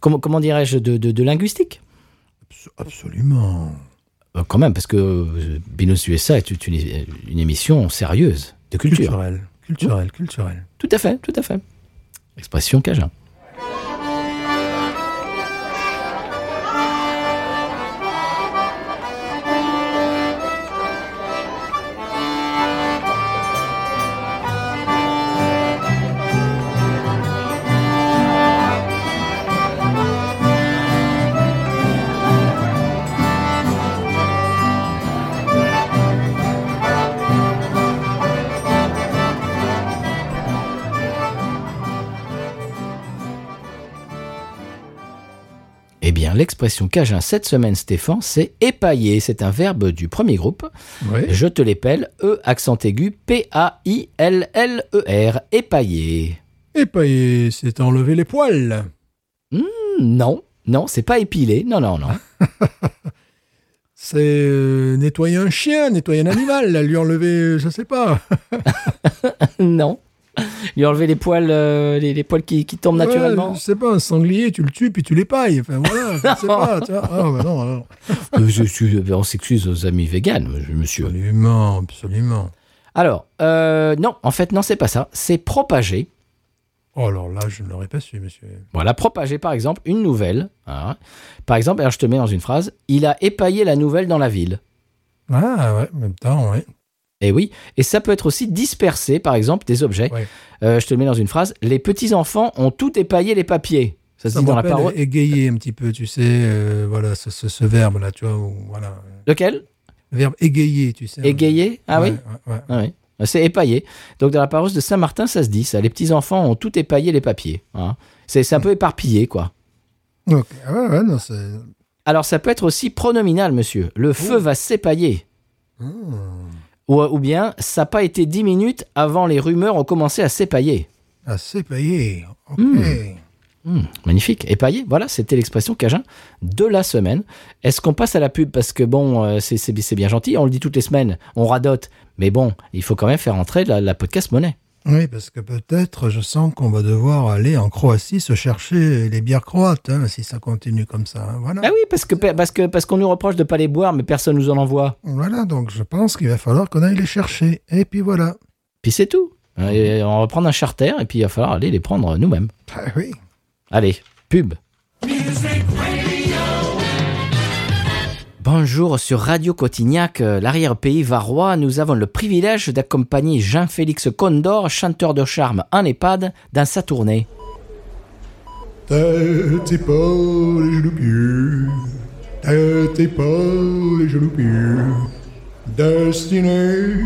comment, comment dirais-je, de, linguistique?
Abs- Absolument.
Euh, quand même, parce que euh, Binous USA est une, une émission sérieuse de culture.
Culturel. Culturel, culturel.
Tout à fait, tout à fait. Expression Cajun. L'expression Cajun cette semaine, Stéphane, c'est épailler. C'est un verbe du premier groupe.
Oui.
Je te l'épelle, E accent aigu, P-A-I-L-L-E-R, épailler.
Épaillé, c'est enlever les poils.
Non, non, c'est pas épiler. Non, non, non.
C'est euh, nettoyer un chien, nettoyer un animal, lui enlever, je sais pas.
non. Lui enlever les poils, euh, les, les poils qui, qui tombent naturellement.
Ouais, je sais pas, un sanglier, tu le tues puis tu l'épailles. Enfin voilà, je sais pas. Tu vois. Ah, bah non, alors.
Euh, je suis- on s'excuse aux amis véganes, monsieur.
Absolument, absolument.
Alors, euh, non, en fait, non, c'est pas ça. C'est propager.
Oh, alors là, je ne l'aurais pas su, monsieur.
Voilà, propager par exemple une nouvelle. hein. Par exemple, alors je te mets dans une phrase, il a épaillé la nouvelle dans la ville.
Ah ouais, en même temps, ouais.
Et oui, et ça peut être aussi disperser par exemple des objets.
Ouais.
Euh, je te le mets dans une phrase, les petits-enfants ont tout épaillé les papiers. Ça se dit dans la parole.
égayer un petit peu, tu sais, euh, voilà, ce, ce, ce verbe-là, tu vois, où, voilà.
Lequel?
Le verbe égayer, tu sais.
Égayer? Ah
Ouais,
oui. Ah oui. C'est épaillé. Donc dans la paroisse de Saint-Martin, ça se dit ça. Les petits-enfants ont tout épaillé les papiers. hein. C'est un peu éparpillé, quoi.
Ok, ah ouais, ouais, non, c'est...
Alors ça peut être aussi pronominal, monsieur. Le feu va s'épailler. Ou, ou bien, ça n'a pas été dix minutes avant les rumeurs ont commencé à s'épailler.
C'est payé. Ok.
Hmm, magnifique. Épaillé, voilà, c'était l'expression Cajun de la semaine. Est-ce qu'on passe à la pub? Parce que bon, euh, c'est bien gentil, on le dit toutes les semaines, on radote. Mais bon, il faut quand même faire entrer la, la podcast monnaie.
Oui, parce que peut-être, je sens qu'on va devoir aller en Croatie se chercher les bières croates, hein, si ça continue comme ça. hein. Voilà.
Ah oui, parce que parce que parce qu'on nous reproche de pas les boire, mais personne nous en envoie.
Voilà, donc je pense qu'il va falloir qu'on aille les chercher. Et puis voilà.
Puis c'est tout. Et on va prendre un charter et puis il va falloir aller les prendre nous-mêmes.
Ah oui.
Allez, pub. Bonjour sur Radio Cotignac, euh, l'arrière-pays varois. Nous avons le privilège d'accompagner Jean-Félix Condor, chanteur de charme en EHPAD, dans sa tournée.
Tête, genoux pieds. Tête, genoux pieds. Destinés,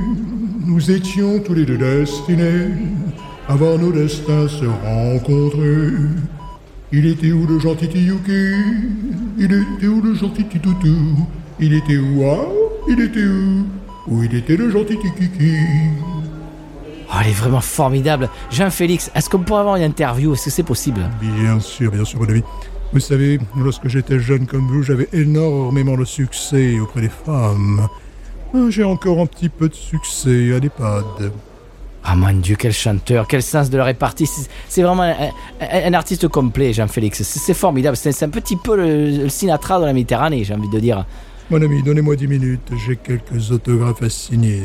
nous étions tous les deux destinés. Avant nos destins se rencontrer. Il était où le gentil Tiyuki Il était où le gentil Titoutou? Il était où ah? Il était où? Où il était le gentil Kiki.
Oh, elle est vraiment formidable. Jean-Félix, est-ce qu'on pourrait avoir une interview? Est-ce que c'est possible?
Bien sûr, bien sûr, mon ami. Vous savez, lorsque j'étais jeune comme vous, j'avais énormément de succès auprès des femmes. J'ai encore un petit peu de succès à l'EHPAD.
Ah mon Dieu, quel chanteur, quel sens de la répartie. C'est- vraiment un, un- un artiste complet, Jean-Félix. C'est formidable. C'est c'est un petit peu le, le Sinatra de la Méditerranée, j'ai envie de dire.
Mon ami, donnez-moi 10 minutes, j'ai quelques autographes à signer.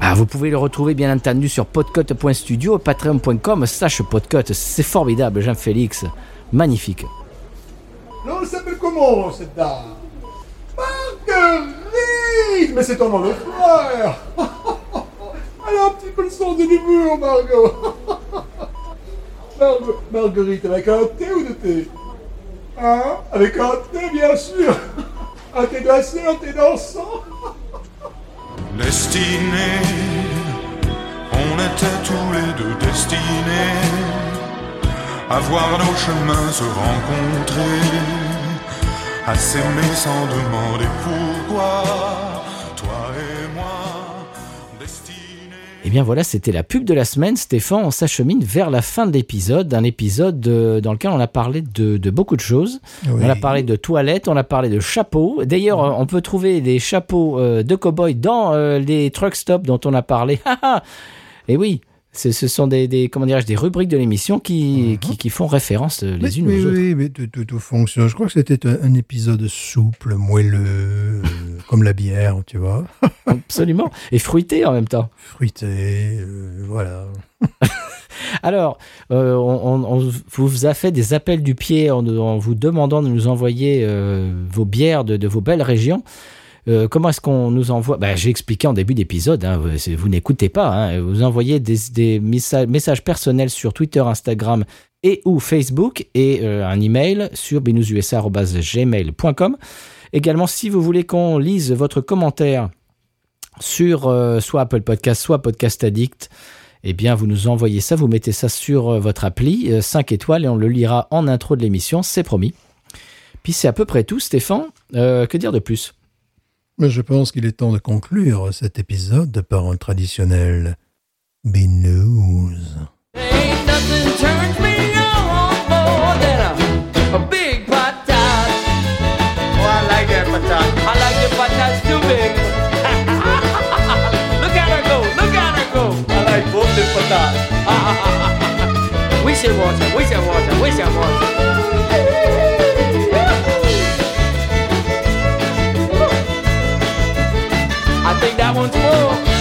Ah, vous pouvez le retrouver bien entendu sur podcut.studio, patreon.com slash podcut. C'est formidable, Jean-Félix. Magnifique.
Non, elle s'appelle comment, cette dame? Marguerite Mais c'est ton nom de frère Elle a un petit peu le sens de l'humour, Margot. Margue- Marguerite, avec un thé ou de thé Hein? Avec un thé, bien sûr. Un thé glacé, un thé dansant.
Destinés, on était tous les deux destinés à voir nos chemins se rencontrer, à s'aimer sans demander pourquoi,
Eh bien voilà, c'était la pub de la semaine. Stéphane, on s'achemine vers la fin de l'épisode. Un épisode euh, dans lequel on a parlé de, de beaucoup de choses. On a parlé de toilettes, on a parlé de chapeaux. D'ailleurs, on peut trouver des chapeaux euh, de cow-boy dans euh, les truck stops dont on a parlé. Et oui, ce ce sont des, des comment des rubriques de l'émission qui, qui, qui font référence les
Mais-
unes
oui,
aux autres.
oui, mais tout, tout- tout fonctionne. Je crois que c'était un, un épisode souple, moelleux, comme la bière, tu vois.
Absolument. Et fruité en même temps.
Fruité, euh, voilà.
Alors, euh, on, on- on vous a fait des appels du pied en, en vous demandant de nous envoyer euh, vos bières de, de vos belles régions. Euh, comment est-ce qu'on nous envoie? Ben, J'ai expliqué en début d'épisode, hein, vous, n'écoutez pas. hein, vous envoyez des, des messa- messages personnels sur Twitter, Instagram et ou Facebook et un email sur binoususa.gmail.com. Également, si vous voulez qu'on lise votre commentaire sur euh, soit Apple Podcast, soit Podcast Addict, eh bien, vous nous envoyez ça, vous mettez ça sur euh, votre appli, 5 étoiles, et on le lira en intro de l'émission, c'est promis. Puis c'est à peu près tout, Stéphane. Euh, que dire de plus?
Mais je pense qu'il est temps de conclure cet épisode par un traditionnel B-News.
Wicked. I think that one's full.